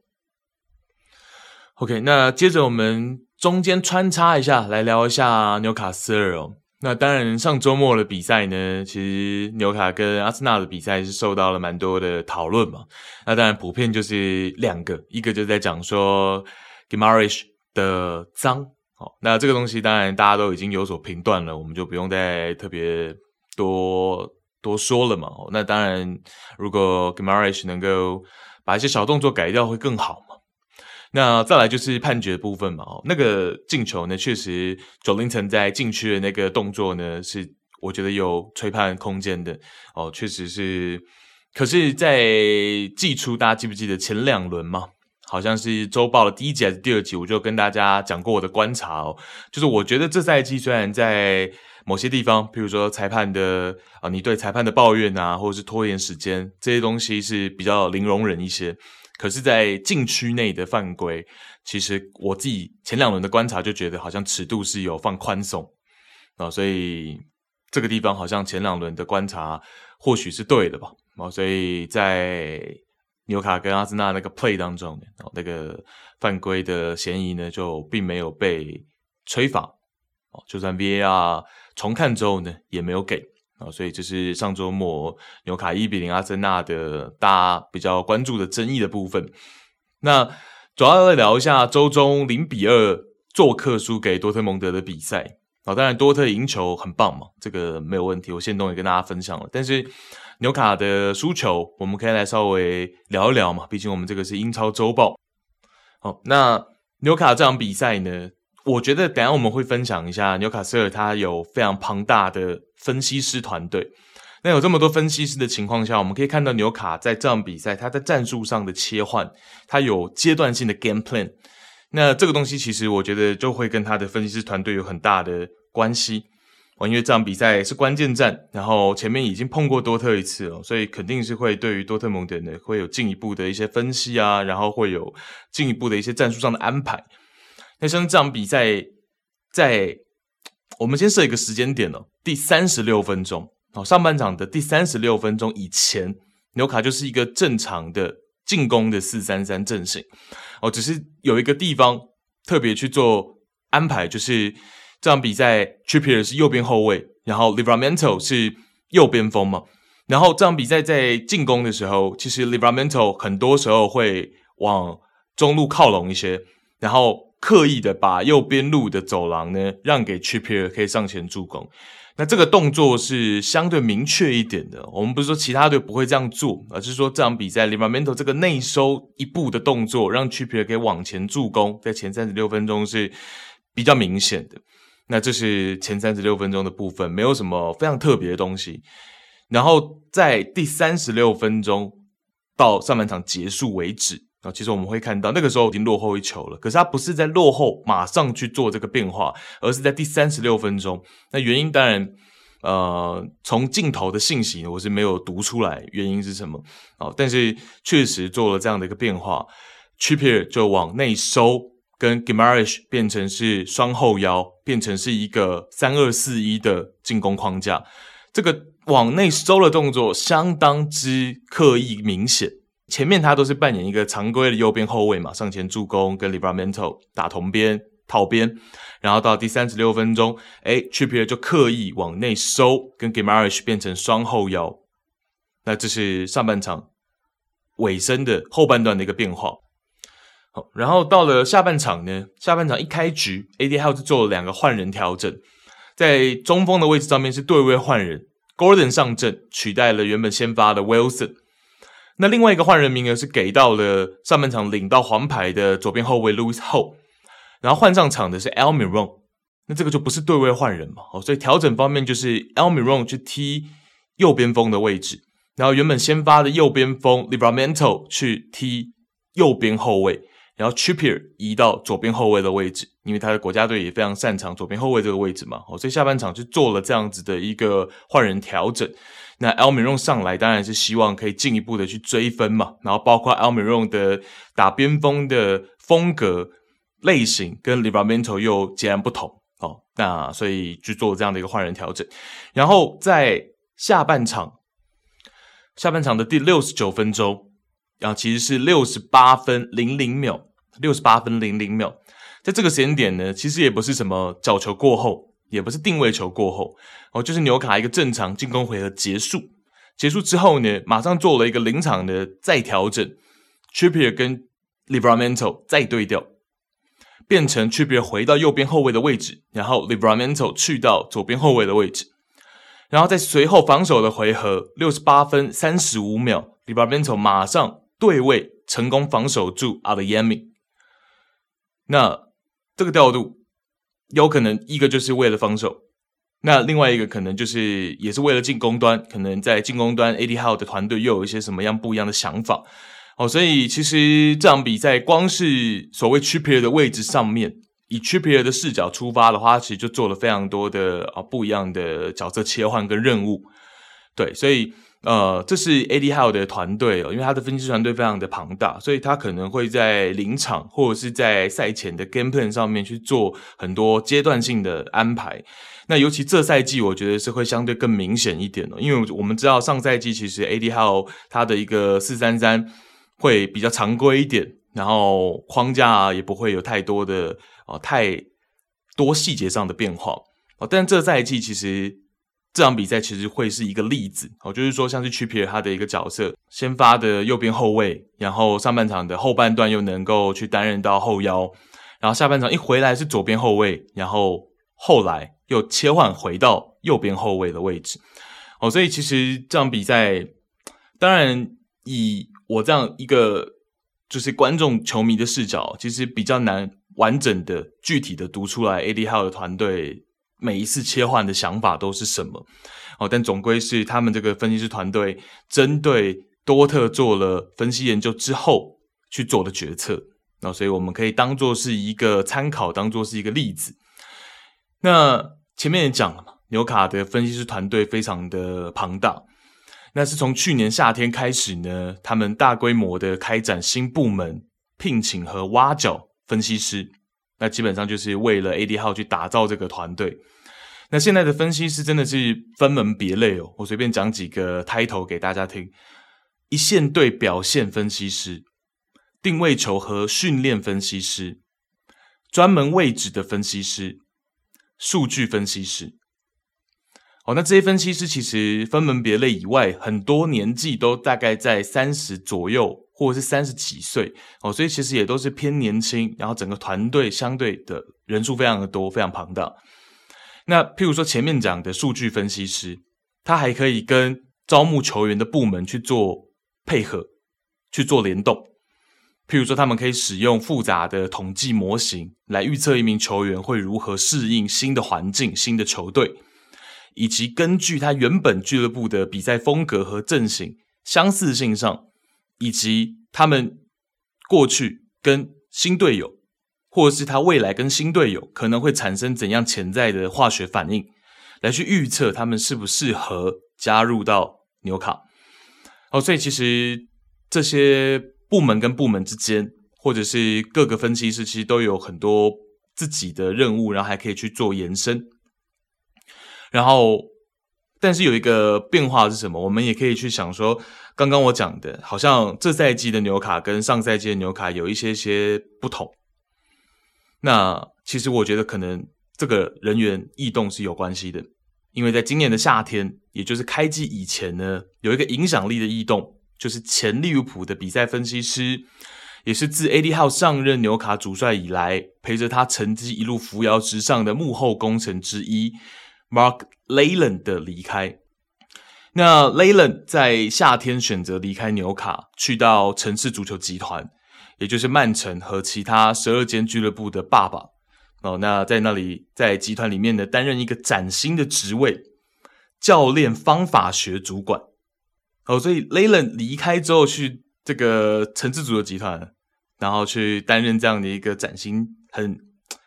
OK，那接着我们中间穿插一下，来聊一下纽卡斯尔哦。那当然，上周末的比赛呢，其实纽卡跟阿森纳的比赛是受到了蛮多的讨论嘛。那当然，普遍就是两个，一个就在讲说 Guimaraes 的脏。好，那这个东西当然大家都已经有所评断了，我们就不用再特别多多说了嘛。那当然，如果 Guimaraes 能够把一些小动作改掉，会更好嘛。那再来就是判决部分嘛。哦，那个进球呢，确实 j o l i n t o n 在禁区的那个动作呢，是我觉得有吹判空间的。哦，确实是。可是，在季初，大家记不记得前两轮嘛？好像是周报的第一集还是第二集，我就跟大家讲过我的观察哦，就是我觉得这赛季虽然在某些地方，譬如说裁判的啊，你对裁判的抱怨啊，或者是拖延时间这些东西是比较零容忍一些，可是，在禁区内的犯规，其实我自己前两轮的观察就觉得好像尺度是有放宽松啊，所以这个地方好像前两轮的观察或许是对的吧，啊，所以在。纽卡跟阿森纳那个 play 当中，那个犯规的嫌疑呢，就并没有被吹罚，哦，就算 VAR 重看之后呢，也没有给，啊，所以这是上周末纽卡一比零阿森纳的大家比较关注的争议的部分。那主要来聊一下周中零比二做客输给多特蒙德的比赛，啊，当然多特赢球很棒嘛，这个没有问题，我现在也跟大家分享了，但是。纽卡的输球，我们可以来稍微聊一聊嘛。毕竟我们这个是英超周报。好，那纽卡这场比赛呢，我觉得等下我们会分享一下纽卡斯尔他有非常庞大的分析师团队。那有这么多分析师的情况下，我们可以看到纽卡在这场比赛他在战术上的切换，他有阶段性的 game plan。那这个东西其实我觉得就会跟他的分析师团队有很大的关系。因为这场比赛是关键战，然后前面已经碰过多特一次了，所以肯定是会对于多特蒙德呢会有进一步的一些分析啊，然后会有进一步的一些战术上的安排。那像这场比赛，在我们先设一个时间点哦，第三十六分钟哦，上半场的第三十六分钟以前，纽卡就是一个正常的进攻的四三三阵型哦，只是有一个地方特别去做安排，就是。这场比赛，Trippier 是右边后卫，然后 Livramento 是右边锋嘛。然后这场比赛在进攻的时候，其实 Livramento 很多时候会往中路靠拢一些，然后刻意的把右边路的走廊呢让给 Chippier 可以上前助攻。那这个动作是相对明确一点的。我们不是说其他队不会这样做，而是说这场比赛 Livramento 这个内收一步的动作，让 Chippier 可以往前助攻，在前三十六分钟是比较明显的。那这是前三十六分钟的部分，没有什么非常特别的东西。然后在第三十六分钟到上半场结束为止啊，其实我们会看到那个时候已经落后一球了。可是他不是在落后马上去做这个变化，而是在第三十六分钟。那原因当然，呃，从镜头的信息我是没有读出来原因是什么啊，但是确实做了这样的一个变化，Trippier 就往内收。跟 Guimaraes 变成是双后腰，变成是一个三二四一的进攻框架。这个往内收的动作相当之刻意明显。前面他都是扮演一个常规的右边后卫嘛，上前助攻，跟 Libramento 打同边套边。然后到第三十六分钟，哎 t r i p i e r 就刻意往内收，跟 Guimaraes 变成双后腰。那这是上半场尾声的后半段的一个变化。好然后到了下半场呢，下半场一开局，AD Howe 做了两个换人调整，在中锋的位置上面是对位换人，Gordon 上阵取代了原本先发的 Wilson，那另外一个换人名额是给到了上半场领到黄牌的左边后卫 Lewis Hall，然后换上场的是 Almiron，那这个就不是对位换人嘛，哦，所以调整方面就是 Almiron 去踢右边锋的位置，然后原本先发的右边锋 Livramento 去踢右边后卫。然后 Trippier 移到左边后卫的位置，因为他的国家队也非常擅长左边后卫这个位置嘛，哦，所以下半场就做了这样子的一个换人调整。那 Almiron 上来当然是希望可以进一步的去追分嘛，然后包括 Almiron 的打边锋的风格类型跟 Livramento 又截然不同，哦，那所以就做这样的一个换人调整。然后在下半场，下半场的第六十九分钟。然后其实是六十八分零零秒，六十八分零零秒，在这个时间点呢，其实也不是什么角球过后，也不是定位球过后，哦，就是纽卡一个正常进攻回合结束，结束之后呢，马上做了一个临场的再调整，Trippier 跟 Livramento 再对调，变成 Trippier 回到右边后卫的位置，然后 Livramento 去到左边后卫的位置，然后在随后防守的回合，六十八分三十五秒，Livramento 马上对位成功防守住 Adeyemi。那这个调度有可能一个就是为了防守，那另外一个可能就是也是为了进攻端，可能在进攻端 Eddie Howe 的团队又有一些什么样不一样的想法。哦，所以其实这场比赛光是所谓 Trippier 的位置上面，以 Trippier 的视角出发的话，其实就做了非常多的啊不一样的角色切换跟任务。对，所以呃，这是 AD How 的团队哦，因为他的分析团队非常的庞大，所以他可能会在临场或者是在赛前的 Game Plan 上面去做很多阶段性的安排。那尤其这赛季，我觉得是会相对更明显一点的，因为我们知道上赛季其实 AD How 他的一个四三三。会比较常规一点，然后框架啊也不会有太多的哦太多细节上的变化哦。但这赛季其实这场比赛其实会是一个例子哦，就是说像是 Trippier 他的一个角色，先发的右边后卫，然后上半场的后半段又能够去担任到后腰，然后下半场一回来是左边后卫，然后后来又切换回到右边后卫的位置哦。所以其实这场比赛当然以我这样一个就是观众球迷的视角，其实比较难完整的、具体的读出来。ADHL 的团队每一次切换的想法都是什么？哦，但总归是他们这个分析师团队针对多特做了分析研究之后去做的决策。那所以我们可以当做是一个参考，当做是一个例子。那前面也讲了嘛，纽卡的分析师团队非常的庞大。那是从去年夏天开始呢，他们大规模的开展新部门聘请和挖角分析师，那基本上就是为了 A D 号去打造这个团队。那现在的分析师真的是分门别类哦，我随便讲几个 title 给大家听：一线队表现分析师、定位球和训练分析师、专门位置的分析师、数据分析师。哦，那这些分析师其实分门别类以外，很多年纪都大概在三十左右，或者是三十几岁哦，所以其实也都是偏年轻。然后整个团队相对的人数非常的多，非常庞大。那譬如说前面讲的数据分析师，他还可以跟招募球员的部门去做配合，去做联动。譬如说，他们可以使用复杂的统计模型来预测一名球员会如何适应新的环境、新的球队。以及根据他原本俱乐部的比赛风格和阵型相似性上，以及他们过去跟新队友，或者是他未来跟新队友可能会产生怎样潜在的化学反应，来去预测他们适不适合加入到纽卡。哦，所以其实这些部门跟部门之间，或者是各个分析师，其实都有很多自己的任务，然后还可以去做延伸。然后，但是有一个变化是什么？我们也可以去想说，刚刚我讲的，好像这赛季的纽卡跟上赛季的纽卡有一些些不同。那其实我觉得可能这个人员异动是有关系的，因为在今年的夏天，也就是开季以前呢，有一个影响力的异动，就是前利物浦的比赛分析师，也是自 A D 号上任纽卡主帅以来，陪着他成绩一路扶摇直上的幕后功臣之一。Mark Leyland 的离开，那 Leyland 在夏天选择离开纽卡，去到城市足球集团，也就是曼城和其他十二间俱乐部的爸爸哦。那在那里，在集团里面呢，担任一个崭新的职位——教练方法学主管。哦，所以 Leyland 离开之后，去这个城市足球集团，然后去担任这样的一个崭新、很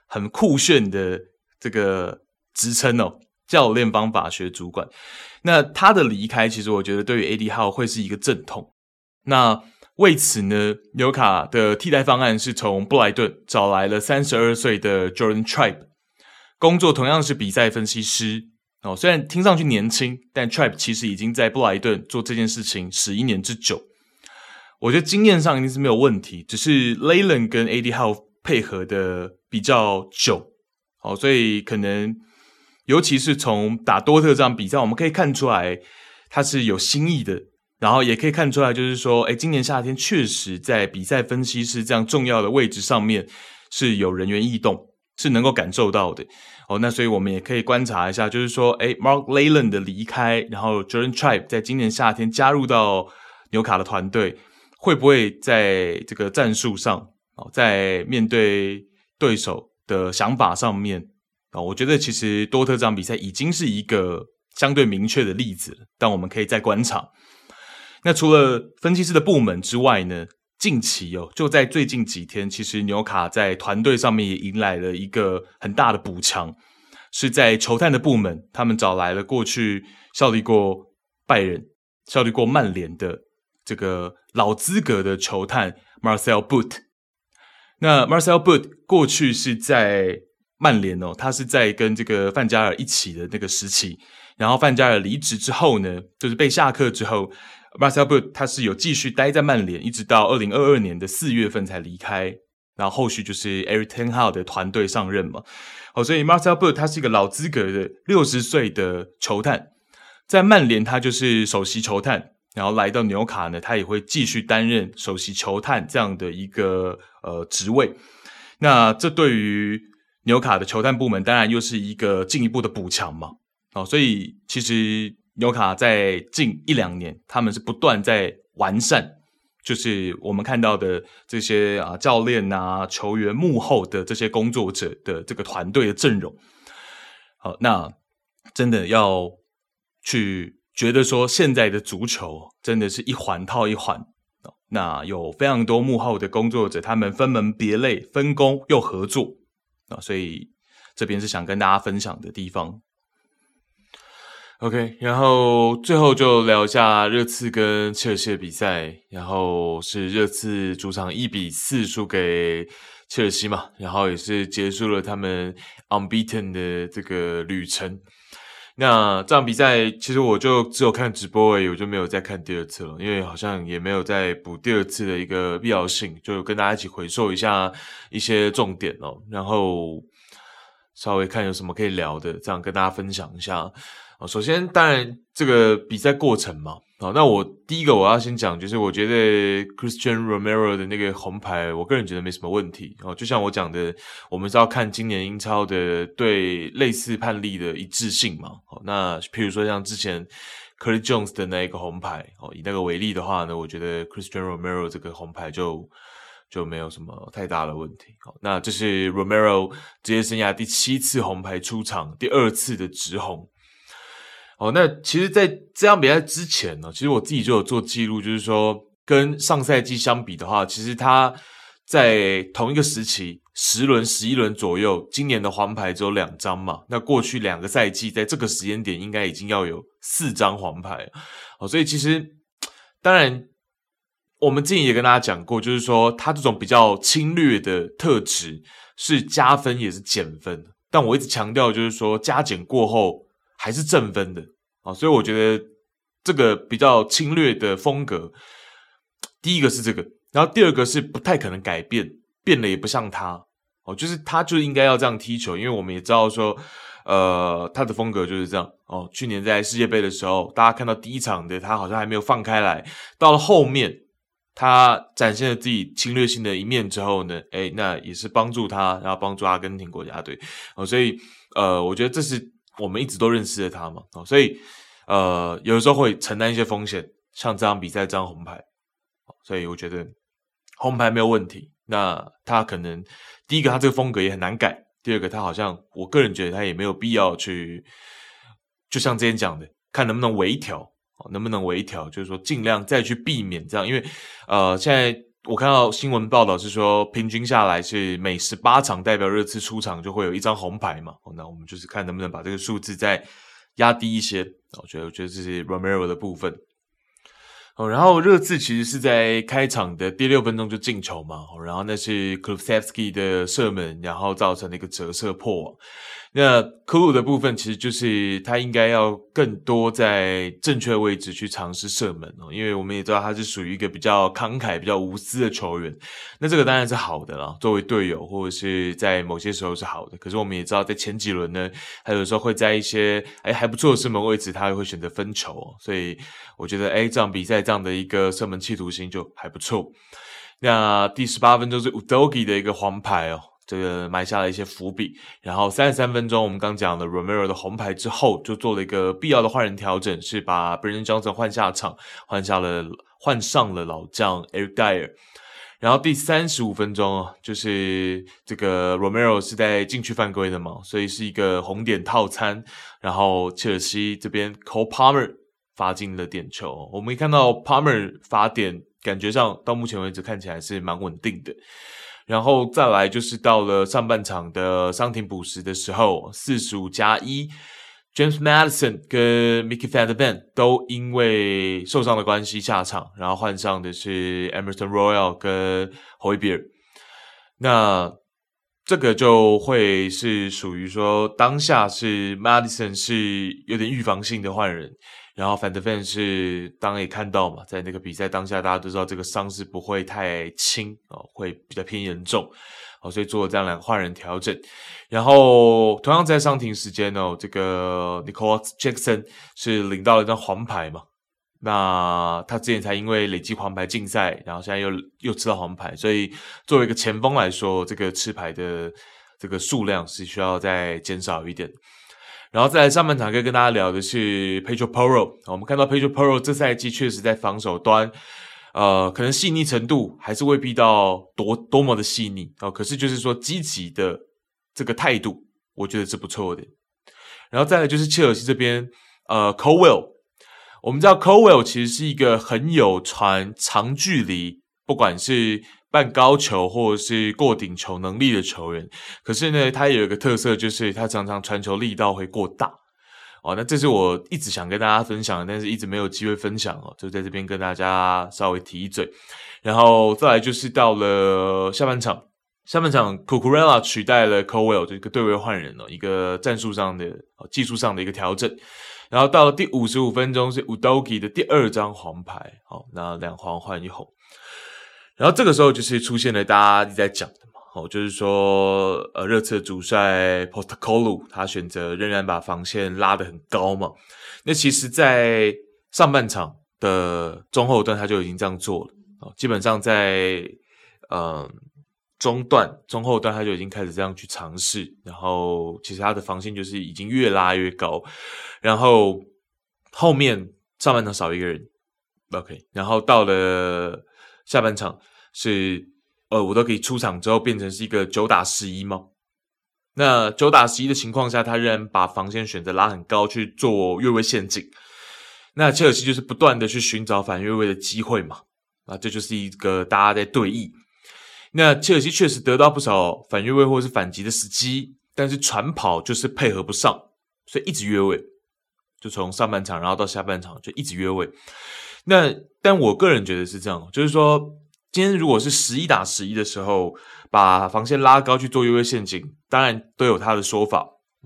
很酷炫的这个职称哦。教练方法学主管，那他的离开，其实我觉得对于 AD 号会是一个阵痛。那为此呢，纽卡的替代方案是从布莱顿找来了三十二岁的 Jordan Tribe，工作同样是比赛分析师哦。虽然听上去年轻，但 Tribe 其实已经在布莱顿做这件事情十一年之久。我觉得经验上一定是没有问题，只是 Leyland 跟 AD 号配合的比较久，哦，所以可能。尤其是从打多特这场比赛，我们可以看出来他是有新意的，然后也可以看出来，就是说，诶，今年夏天确实在比赛分析师这样重要的位置上面，是有人员异动，是能够感受到的哦。那所以我们也可以观察一下，就是说，诶，Mark Leyland 的离开，然后 Jordan Tribe 在今年夏天加入到纽卡的团队，会不会在这个战术上，哦，在面对对手的想法上面，啊，我觉得其实多特这场比赛已经是一个相对明确的例子了，但我们可以再观察。那除了分析师的部门之外呢，近期哦，就在最近几天，其实纽卡在团队上面也迎来了一个很大的补强，是在球探的部门，他们找来了过去效力过拜仁、效力过曼联的这个老资格的球探 Marcel Boot。那 Marcel Boot 过去是在曼联哦，他是在跟这个范加尔一起的那个时期，然后范加尔离职之后呢，就是被下课之后。Marcel Boot 他是有继续待在曼联，一直到二零二二年的四月份才离开，然后后续就是 Erik ten Hag 的团队上任嘛。好，所以 Marcel Boot 他是一个老资格的六十岁的球探，在曼联他就是首席球探，然后来到纽卡呢，他也会继续担任首席球探这样的一个呃职位。那这对于纽卡的球探部门，当然又是一个进一步的补强嘛。好，所以其实。纽卡在近一两年，他们是不断在完善，就是我们看到的这些啊教练啊、球员幕后的这些工作者的这个团队的阵容。好，那真的要去觉得说，现在的足球真的是一环套一环。那有非常多幕后的工作者，他们分门别类、分工又合作啊，所以这边是想跟大家分享的地方。OK，然后最后就聊一下热刺跟切尔西的比赛，然后是热刺主场一比四输给切尔西嘛，然后也是结束了他们 unbeaten 的这个旅程。那这场比赛其实我就只有看直播而已，我就没有再看第二次了，因为好像也没有再补第二次的一个必要性，就跟大家一起回溯一下一些重点哦，然后稍微看有什么可以聊的，这样跟大家分享一下。首先，当然这个比赛过程嘛，好，那我第一个我要先讲，就是我觉得 Christian Romero 的那个红牌，我个人觉得没什么问题。哦，就像我讲的，我们是要看今年英超的对类似判例的一致性嘛。哦，那譬如说像之前 Curtis Jones 的那一个红牌，哦，以那个为例的话呢，我觉得 Christian Romero 这个红牌就就没有什么太大的问题。好，那这是 Romero 职业生涯第七次红牌出场，第二次的直红。哦，那其实，在这场比赛之前呢，其实我自己就有做记录，就是说，跟上赛季相比的话，其实他在同一个时期，十轮、十一轮左右，今年的黄牌只有两张嘛。那过去两个赛季，在这个时间点，应该已经要有四张黄牌。哦，所以其实，当然，我们之前也跟大家讲过，就是说，他这种比较侵略的特质是加分也是减分。但我一直强调，就是说，加减过后。还是正分的啊，所以我觉得这个比较侵略的风格，第一个是这个，然后第二个是不太可能改变，变了也不像他哦，就是他就应该要这样踢球，因为我们也知道说，呃，他的风格就是这样哦。去年在世界杯的时候，大家看到第一场的他好像还没有放开来，到了后面他展现了自己侵略性的一面之后呢，诶，那也是帮助他，然后帮助阿根廷国家队哦，所以呃，我觉得这是。我们一直都认识的他嘛，哦，所以呃，有的时候会承担一些风险，像这场比赛这张红牌，所以我觉得红牌没有问题。那他可能第一个，他这个风格也很难改；第二个，他好像我个人觉得他也没有必要去，就像之前讲的，看能不能微调，能不能微调，就是说尽量再去避免这样，因为呃，现在。我看到新闻报道是说，平均下来是每十八场代表热刺出场就会有一张红牌嘛。那我们就是看能不能把这个数字再压低一些。我觉得，我觉得这是 Romero 的部分。哦，然后热刺其实是在开场的第六分钟就进球嘛。然后那是 k l u s e v s k i 的射门，然后造成了一个折射破网。那科鲁的部分其实就是他应该要更多在正确位置去尝试射门哦，因为我们也知道他是属于一个比较慷慨、比较无私的球员。那这个当然是好的啦，作为队友或者是在某些时候是好的。可是我们也知道，在前几轮呢，他有时候会在一些诶还不错的射门位置，他也会选择分球哦。所以我觉得诶这场比赛这样的一个射门企图心就还不错。那第十八分钟是 Udogi 的一个黄牌哦。这个埋下了一些伏笔。然后三十三分钟，我们刚讲了 Romero 的红牌之后，就做了一个必要的换人调整，是把 Brandon Johnson 换下场，换下了换上了老将 Eric Dyer。然后第三十五分钟，就是这个 Romero 是在禁区犯规的嘛，所以是一个红点套餐。然后切尔西这边 Cole Palmer 罚进了点球，我们一看到 Palmer 罚点，感觉上到目前为止看起来是蛮稳定的。然后再来就是到了上半场的伤停补时的时候，四十五加一。James Madison 跟 Mickey Van de Ven 都因为受伤的关系下场，然后换上的是 Emerson Royal 跟 Hoy Beer。那这个就会是属于说当下是 Madison 是有点预防性的换人，然后 Van de Ven 是当然也看到嘛，在那个比赛当下大家都知道这个伤势不会太轻哦，会比较偏严重。哦，所以做了这样两个换人调整，然后同样在上庭时间呢，这个 Nicolas Jackson 是领到了一张黄牌嘛？那他之前才因为累积黄牌禁赛，然后现在又又吃到黄牌，所以作为一个前锋来说，这个吃牌的这个数量是需要再减少一点。然后在上半场可以跟大家聊的是 Pedro Porro，我们看到 Pedro Porro 这赛季确实在防守端。呃，可能细腻程度还是未必到多多么的细腻哦，可是就是说积极的这个态度，我觉得是不错的。然后再来就是切尔西这边，呃，Colwill，我们知道 Colwill 其实是一个很有传长距离，不管是半高球或者是过顶球能力的球员，可是呢，他有一个特色，就是他常常传球力道会过大。哦，那这是我一直想跟大家分享的，但是一直没有机会分享哦，就在这边跟大家稍微提一嘴。然后再来就是到了下半场，下半场 Cucurella 取代了 Colwill 这个对位换人哦，一个战术上的、技术上的一个调整。然后到了第五十五分钟是 Udogie 的第二张黄牌，好，那两黄换一红。然后这个时候就是出现了大家一直在讲的嘛。哦，就是说，呃，热刺的主帅 Postecoglou 他选择仍然把防线拉得很高嘛。那其实，在上半场的中后段他就已经这样做了。哦，基本上在呃中段、中后段他就已经开始这样去尝试。然后，其实他的防线就是已经越拉越高。然后后面上半场少一个人，OK。然后到了下半场是。呃，我都可以出场之后变成是一个九打十一吗？那九打十一的情况下，他仍然把防线选择拉很高去做越位陷阱。那切尔西就是不断的去寻找反越位的机会嘛。啊，这就是一个大家在对弈。那切尔西确实得到不少反越位或者是反击的时机，但是传跑就是配合不上，所以一直越位。就从上半场然后到下半场就一直越位。那但我个人觉得是这样，就是说。今天如果是十一打十一的时候，把防线拉高去做越位陷阱，当然都有他的说法，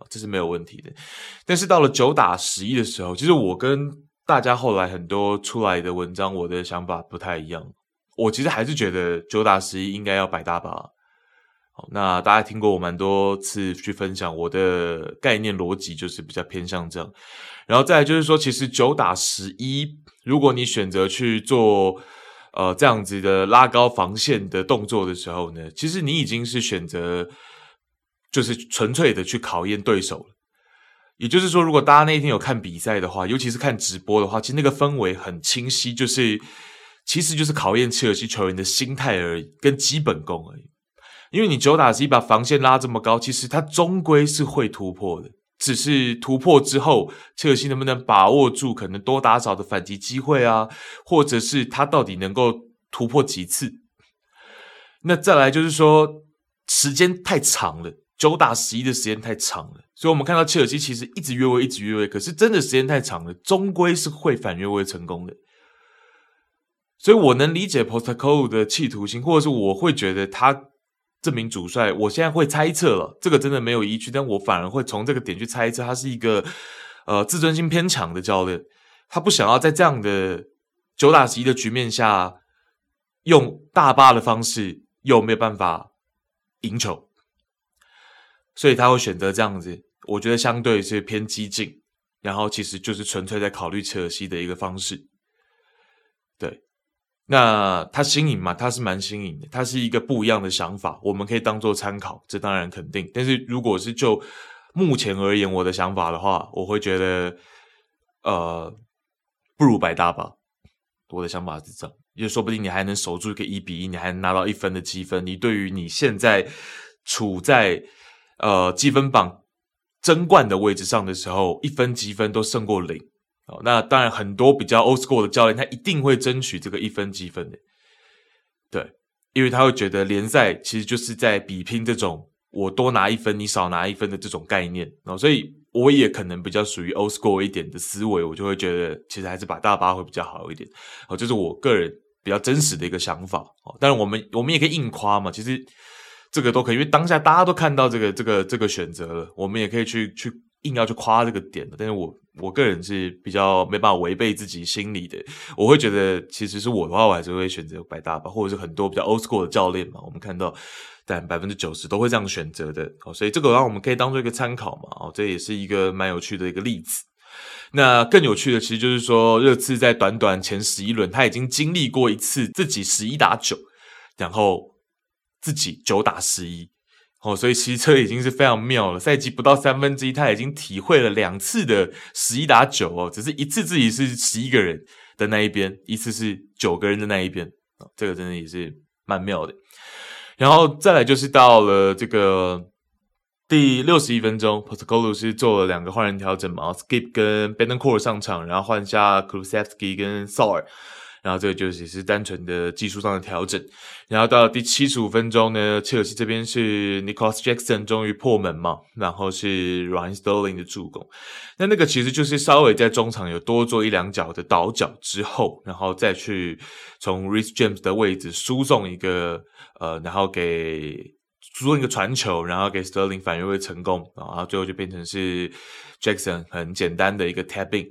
这是没有问题的。但是到了九打十一的时候，其实我跟大家后来很多出来的文章，我的想法不太一样。我其实还是觉得九打十一应该要摆大巴。好，那大家听过我蛮多次去分享我的概念逻辑，就是比较偏向这样。然后再就是说，其实九打十一，如果你选择去做。呃，这样子的拉高防线的动作的时候呢，其实你已经是选择，就是纯粹的去考验对手了。也就是说，如果大家那一天有看比赛的话，尤其是看直播的话，其实那个氛围很清晰，就是其实就是考验切尔西球员的心态而已，跟基本功而已。因为你九打十一把防线拉这么高，其实他终归是会突破的。只是突破之后，切尔西能不能把握住可能多打少的反击机会啊？或者是他到底能够突破几次？那再来就是说，时间太长了，九打十一的时间太长了，所以我们看到切尔西其实一直越位，一直越位，可是真的时间太长了，终归是会反越位成功的。所以我能理解 postcol 的企图心，或者是我会觉得他。这名主帅，我现在会猜测了，这个真的没有依据，但我反而会从这个点去猜测，他是一个呃自尊心偏强的教练，他不想要在这样的九打十一的局面下用大巴的方式又没有办法赢球，所以他会选择这样子，我觉得相对是偏激进，然后其实就是纯粹在考虑切尔西的一个方式，那他新颖嘛？他是蛮新颖的，他是一个不一样的想法，我们可以当做参考，这当然肯定。但是如果是就目前而言，我的想法的话，我会觉得，呃，不如百搭吧。我的想法是这样，也说不定你还能守住一个一比一，你还能拿到一分的积分。你对于你现在处在呃积分榜争冠的位置上的时候，一分积分都胜过零。哦，那当然，很多比较 old school 的教练，他一定会争取这个一分积分的，对，因为他会觉得联赛其实就是在比拼这种我多拿一分，你少拿一分的这种概念。哦，所以我也可能比较属于 old school 一点的思维，我就会觉得其实还是把大巴会比较好一点。哦，这是我个人比较真实的一个想法。哦，当然我们我们也可以硬夸嘛，其实这个都可以，因为当下大家都看到这个这个这个选择了，我们也可以去去。硬要去夸这个点的，但是我我个人是比较没办法违背自己心里的，我会觉得其实是我的话，我还是会选择百大吧，或者是很多比较 old school 的教练嘛，我们看到，但百分之九十都会这样选择的，哦，所以这个让我们可以当做一个参考嘛，哦，这也是一个蛮有趣的一个例子。那更有趣的其实就是说，热刺在短短前十一轮，他已经经历过一次自己十一打九，然后自己九打十一。哦，所以其实这已经是非常妙了。赛季不到三分之一，他已经体会了两次的十一打九哦，只是一次自己是十一个人的那一边，一次是九个人的那一边哦，这个真的也是蛮妙的。然后再来就是到了这个第六十一分钟 p o s t c o l o 是做了两个换人调整嘛，Skip 跟 Bentancur 上场，然后换下 k r u s e v s k y 跟 Sarr。然后这个就是只是单纯的技术上的调整，然后到了第七十五分钟呢，切尔西这边是 Nicolas Jackson 终于破门嘛，然后是 Ryan Sterling 的助攻，那那个其实就是稍微在中场有多做一两脚的倒脚之后，然后再去从 Reece James 的位置输送一个呃，然后给输送一个传球，然后给 Sterling 反越位成功，然后最后就变成是 Jackson 很简单的一个 tapping。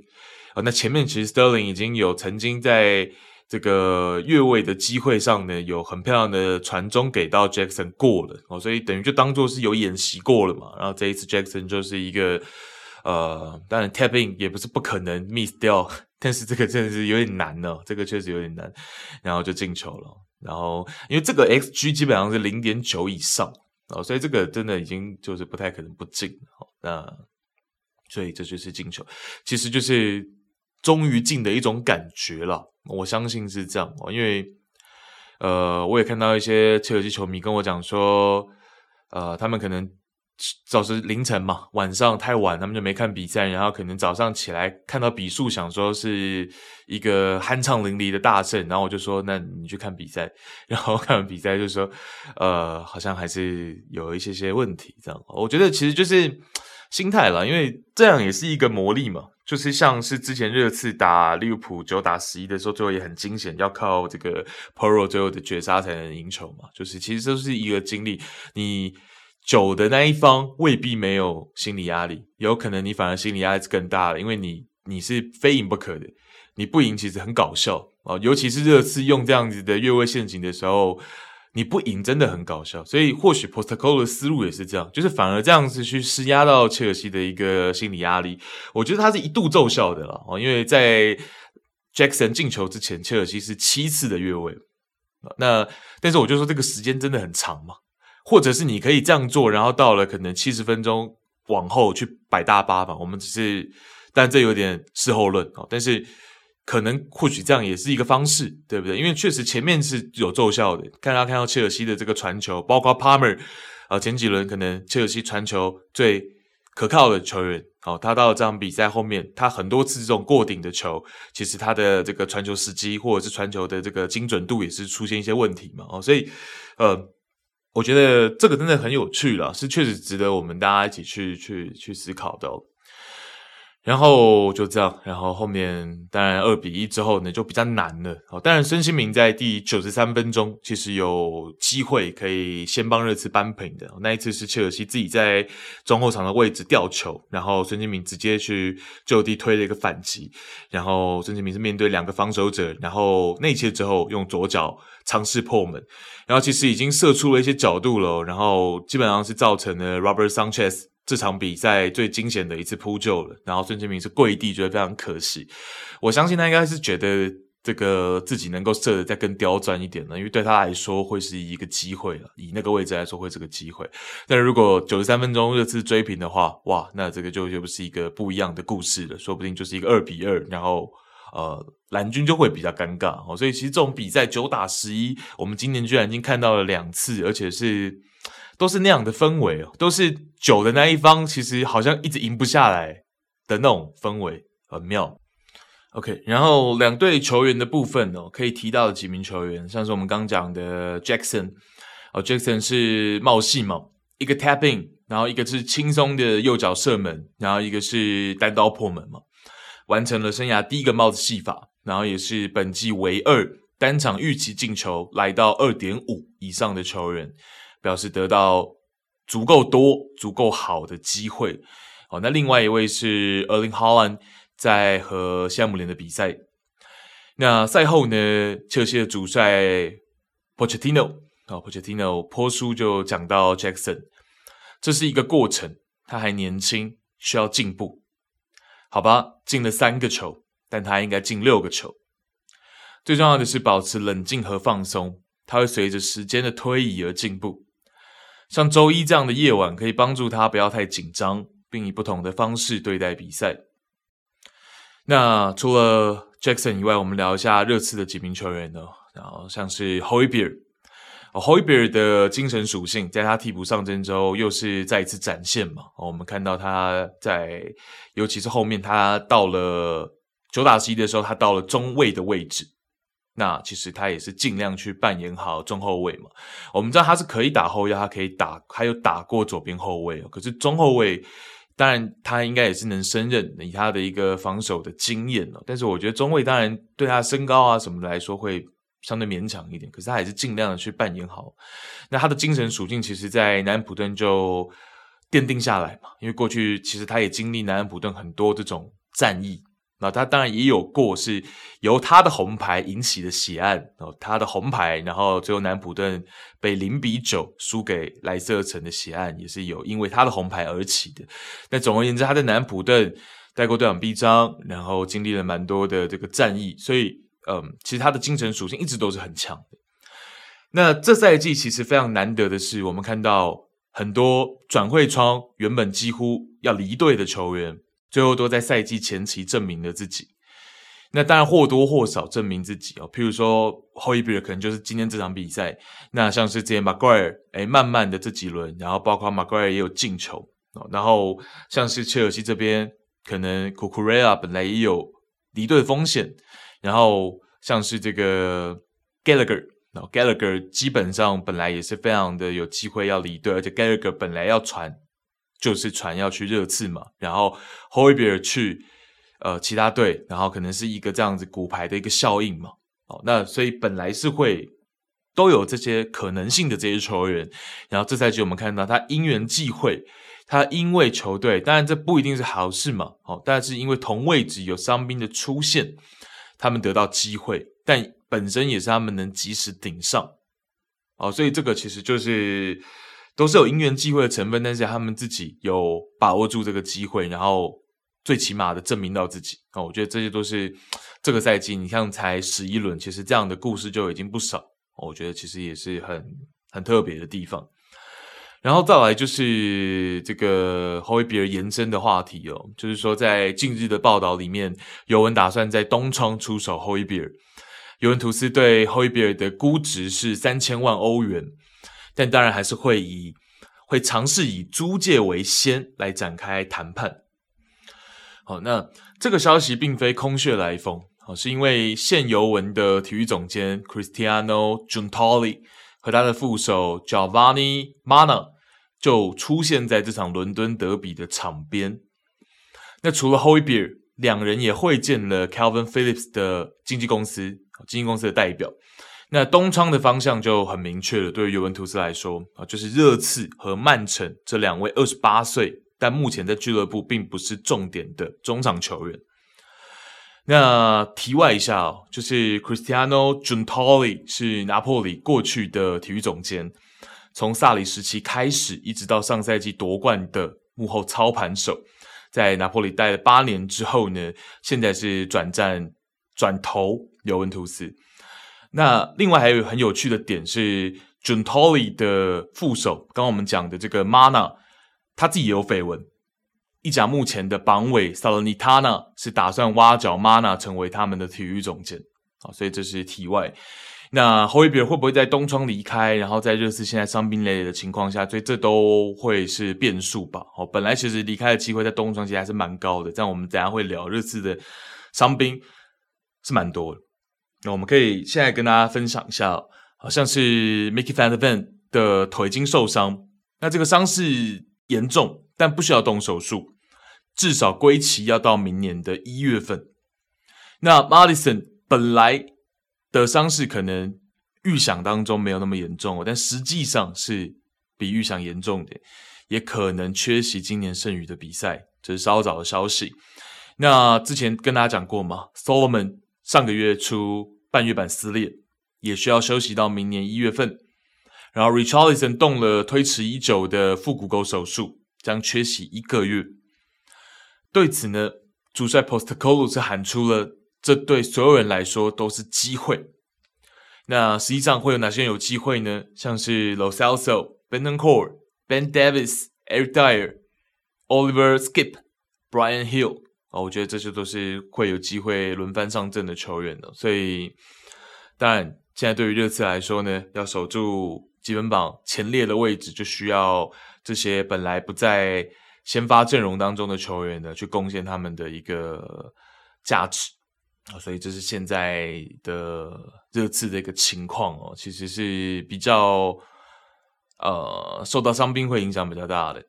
哦，那前面其实 Sterling 已经有曾经在这个越位的机会上呢，有很漂亮的传中给到 Jackson 过了哦，所以等于就当做是有演习过了嘛。然后这一次 Jackson 就是一个呃，当然 tap in 也不是不可能 miss 掉，但是这个真的是有点难哦，这个确实有点难，然后就进球了。然后因为这个 XG 基本上是零点九以上哦，所以这个真的已经就是不太可能不进。那所以这就是进球，其实就是。终于进的一种感觉了，我相信是这样哦，因为呃，我也看到一些切尔西球迷跟我讲说，呃，他们可能早是凌晨嘛，晚上太晚，他们就没看比赛，然后可能早上起来看到比数，想说是一个酣畅淋漓的大胜，然后我就说，那你去看比赛，然后看完比赛就说，呃，好像还是有一些些问题，这样，我觉得其实就是心态了，因为这样也是一个魔力嘛。就是像是之前热刺打利物浦九打十一的时候，最后也很惊险，要靠这个 p o r o 最后的绝杀才能赢球嘛。就是其实这是一个经历，你九的那一方未必没有心理压力，有可能你反而心理压力是更大的，因为你你是非赢不可的，你不赢其实很搞笑哦，尤其是热刺用这样子的越位陷阱的时候。你不赢真的很搞笑，所以或许 Postecoglou 的思路也是这样，就是反而这样子去施压到切尔西的一个心理压力，我觉得他是一度奏效的了哦，因为在 Jackson 进球之前，切尔西是七次的越位，那但是我就说这个时间真的很长嘛，或者是你可以这样做，然后到了可能七十分钟往后去摆大巴吧，我们只是，但这有点事后论哦，但是。可能或许这样也是一个方式，对不对？因为确实前面是有奏效的。看他看到切尔西的这个传球，包括 Palmer 啊，前几轮可能切尔西传球最可靠的球员，好，他到了这场比赛后面，他很多次这种过顶的球，其实他的这个传球时机或者是传球的这个精准度也是出现一些问题嘛。哦，所以呃，我觉得这个真的很有趣了，是确实值得我们大家一起去去去思考的。然后就这样，然后后面当然二比一之后呢，就比较难了。哦，当然孙兴民在第九十三分钟其实有机会可以先帮热刺扳平的。那一次是切尔西自己在中后场的位置吊球，然后孙兴民直接去就地推了一个反击，然后孙兴民是面对两个防守者，然后内切之后用左脚尝试破门，然后其实已经射出了一些角度了，然后基本上是造成了 Robert Sanchez。这场比赛最惊险的一次扑救了，然后孙兴慜是跪地，觉得非常可惜。我相信他应该是觉得这个自己能够射得再更刁钻一点呢？因为对他来说会是一个机会了，以那个位置来说会是个机会。但如果九十三分钟热刺追平的话，哇，那这个就就不是一个不一样的故事了，说不定就是一个二比二，然后呃蓝军就会比较尴尬哦。所以其实这种比赛九打十一，我们今年居然已经看到了两次，而且是都是那样的氛围哦，都是九的那一方其实好像一直赢不下来的那种氛围，很妙。OK，然后两队球员的部分哦，可以提到的几名球员，像是我们刚讲的 Jackson，哦，Jackson 是帽戏嘛，一个 tapping，然后一个是轻松的右脚射门，然后一个是单刀破门嘛，完成了生涯第一个帽子戏法，然后也是本季唯二单场预期进球来到二点五以上的球员，表示得到足够多、足够好的机会。哦，那另外一位是 ERLIN Haaland。在和西姆联的比赛，那赛后呢，切尔西的主帅 Pochettino 啊，Pochettino 泼书就讲到 Jackson，这是一个过程，他还年轻，需要进步。好吧，进了三个球，但他应该进六个球。最重要的是保持冷静和放松，他会随着时间的推移而进步。像周一这样的夜晚，可以帮助他不要太紧张，并以不同的方式对待比赛。那除了 Jackson 以外，我们聊一下热刺的几名球员呢？然后像是 h o y b e e r h o y b e e r 的精神属性，在他替补上阵之后，又是再一次展现嘛。我们看到他在，尤其是后面他到了九打十一的时候，他到了中卫的位置。那其实他也是尽量去扮演好中后卫嘛。我们知道他是可以打后腰，他可以打，还有打过左边后卫。可是中后卫。当然，他应该也是能胜任，以他的一个防守的经验哦。但是我觉得中卫当然对他身高啊什么的来说会相对勉强一点，可是他还是尽量的去扮演好。那他的精神属性，其实在南安普顿就奠定下来嘛，因为过去其实他也经历南安普顿很多这种战役。那他当然也有过是由他的红牌引起的血案哦，他的红牌，然后最后南普顿被零比九输给莱斯特城的血案也是有因为他的红牌而起的。但总而言之，他在南普顿带过队长臂章，然后经历了蛮多的这个战役，所以嗯，其实他的精神属性一直都是很强的。那这赛季其实非常难得的是，我们看到很多转会窗原本几乎要离队的球员。最后都在赛季前期证明了自己，那当然或多或少证明自己哦。譬如说，Højbjerg 可能就是今天这场比赛，那像是之前 Maguire，诶，慢慢的这几轮，然后包括 Maguire 也有进球哦。然后像是切尔西这边，可能 c u c u r e a 本来也有离队的风险，然后像是这个 Gallagher，然后 Gallagher 基本上本来也是非常的有机会要离队，而且 Gallagher 本来要传。就是传要去热刺嘛，然后 Højbjerg 去呃其他队，然后可能是一个这样子骨牌的一个效应嘛。哦，那所以本来是会都有这些可能性的这些球员，然后这赛季我们看到他因缘际会，他因为球队，当然这不一定是好事嘛。哦，但是因为同位置有伤兵的出现，他们得到机会，但本身也是他们能及时顶上。哦，所以这个其实就是。都是有因缘际会的成分，但是他们自己有把握住这个机会，然后最起码的证明到自己啊！我觉得这些都是这个赛季，你像才十一轮，其实这样的故事就已经不少。我觉得其实也是很很特别的地方。然后再来就是这个 Højbjerg 延伸的话题哦，就是说在近日的报道里面，尤文打算在冬窗出手 Højbjerg，尤文图斯对 Højbjerg 的估值是三千万欧元。但当然还是会以会尝试以租借为先来展开谈判。好，那这个消息并非空穴来风，好，是因为现尤文的体育总监 Cristiano Giuntoli 和他的副手 Giovanni Mana 就出现在这场伦敦德比的场边。那除了 Højbjerg，两人也会见了 Calvin Phillips 的经纪公司，经纪公司的代表。那东窗的方向就很明确了，对于尤文图斯来说啊，就是热刺和曼城这两位二十八岁，但目前在俱乐部并不是重点的中场球员。那题外一下哦，就是 Cristiano Giuntoli 是拿破里过去的体育总监，从萨里时期开始，一直到上赛季夺冠的幕后操盘手，在拿破里待了八年之后呢，现在是转战转投。尤文图斯。那另外还有很有趣的点是 j u n t o l i 的副手，刚刚我们讲的这个 Mana，他自己也有绯闻。意甲目前的榜尾 Salernitana 是打算挖角 Mana 成为他们的体育总监。好，所以这是题外。那侯伊比尔会不会在冬窗离开？然后在热刺现在伤兵累累的情况下，所以这都会是变数吧。好，本来其实离开的机会在冬窗其实还是蛮高的。这样我们等下会聊热刺的伤兵是蛮多的。那我们可以现在跟大家分享一下，好像是 Mickey Van de Ven 的腿筋受伤，那这个伤势严重，但不需要动手术，至少归期要到明年的一月份。那 m a d i s o n 本来的伤势可能预想当中没有那么严重哦，但实际上是比预想严重的，也可能缺席今年剩余的比赛，这是稍早的消息。那之前跟大家讲过嘛，Solomon。上个月初半月板撕裂，也需要休息到明年一月份。然后 Richarlison 动了推迟已久的腹股沟手术，将缺席一个月。对此呢，主帅 Postecoglou 是喊出了，这对所有人来说都是机会。那实际上会有哪些人有机会呢？像是 los also benoncor ben Davies、Eric Dier、Oliver Skip、Brian Hill。哦，我觉得这些都是会有机会轮番上阵的球员的，所以当然，现在对于热刺来说呢，要守住积分榜前列的位置，就需要这些本来不在先发阵容当中的球员呢，去贡献他们的一个价值啊，所以这是现在的热刺的一个情况哦，其实是比较呃受到伤兵会影响比较大的。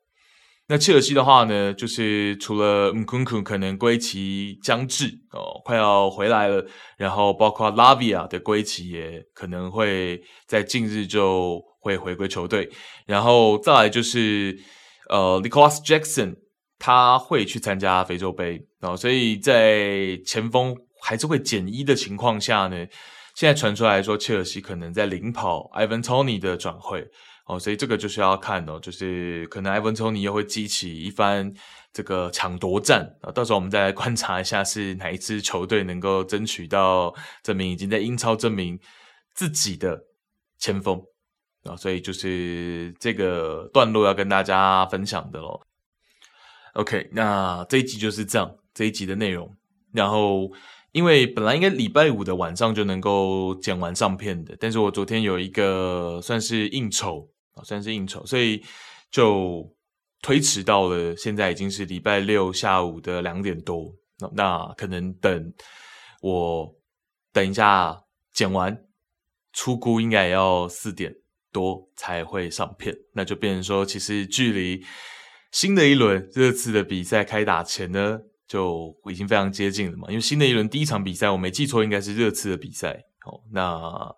那切尔西的话呢，就是除了 Nkunku 可能归期将至哦，快要回来了，然后包括 Lavia 的归期也可能会在近日就会回归球队，然后再来就是呃 Nicolas Jackson 他会去参加非洲杯哦，所以在前锋还是会减一的情况下呢，现在传出来说切尔西可能在领跑 Ivan Tony 的转会。哦，所以这个就是要看哦，就是可能埃文托尼又会激起一番这个抢夺战啊，到时候我们再来观察一下是哪一支球队能够争取到证明已经在英超证明自己的前锋啊，所以就是这个段落要跟大家分享的咯。OK，那这一集就是这样，这一集的内容。然后因为本来应该礼拜五的晚上就能够剪完上片的，但是我昨天有一个算是应酬。啊，算是应酬，所以就推迟到了。现在已经是礼拜六下午的两点多，那，那可能等我等一下剪完，出估应该也要四点多才会上片。那就变成说，其实距离新的一轮热刺的比赛开打前呢，就已经非常接近了嘛。因为新的一轮第一场比赛，我没记错，应该是热刺的比赛。哦，那。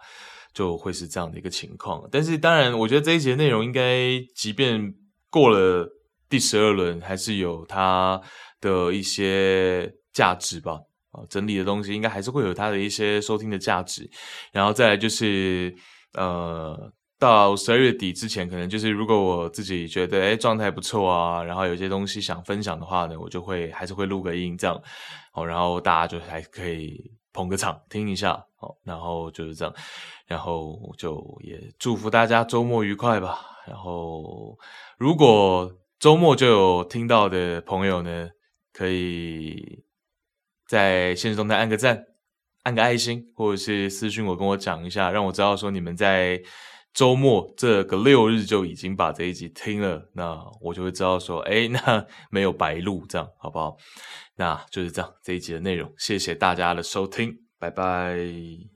就会是这样的一个情况，但是当然，我觉得这一节内容应该，即便过了第十二轮，还是有它的一些价值吧。啊，整理的东西应该还是会有它的一些收听的价值。然后再来就是，呃，到十二月底之前，可能就是如果我自己觉得诶状态不错啊，然后有些东西想分享的话呢，我就会还是会录个音这样，好，然后大家就还可以捧个场听一下，好，然后就是这样。然后就也祝福大家周末愉快吧。然后如果周末就有听到的朋友呢，可以在现实动态按个赞，按个爱心，或者是私信我跟我讲一下，让我知道说你们在周末这个六日就已经把这一集听了，那我就会知道说，哎，那 没有白录，这样好不好？那就是这样，这一集的内容，谢谢大家的收听，拜拜。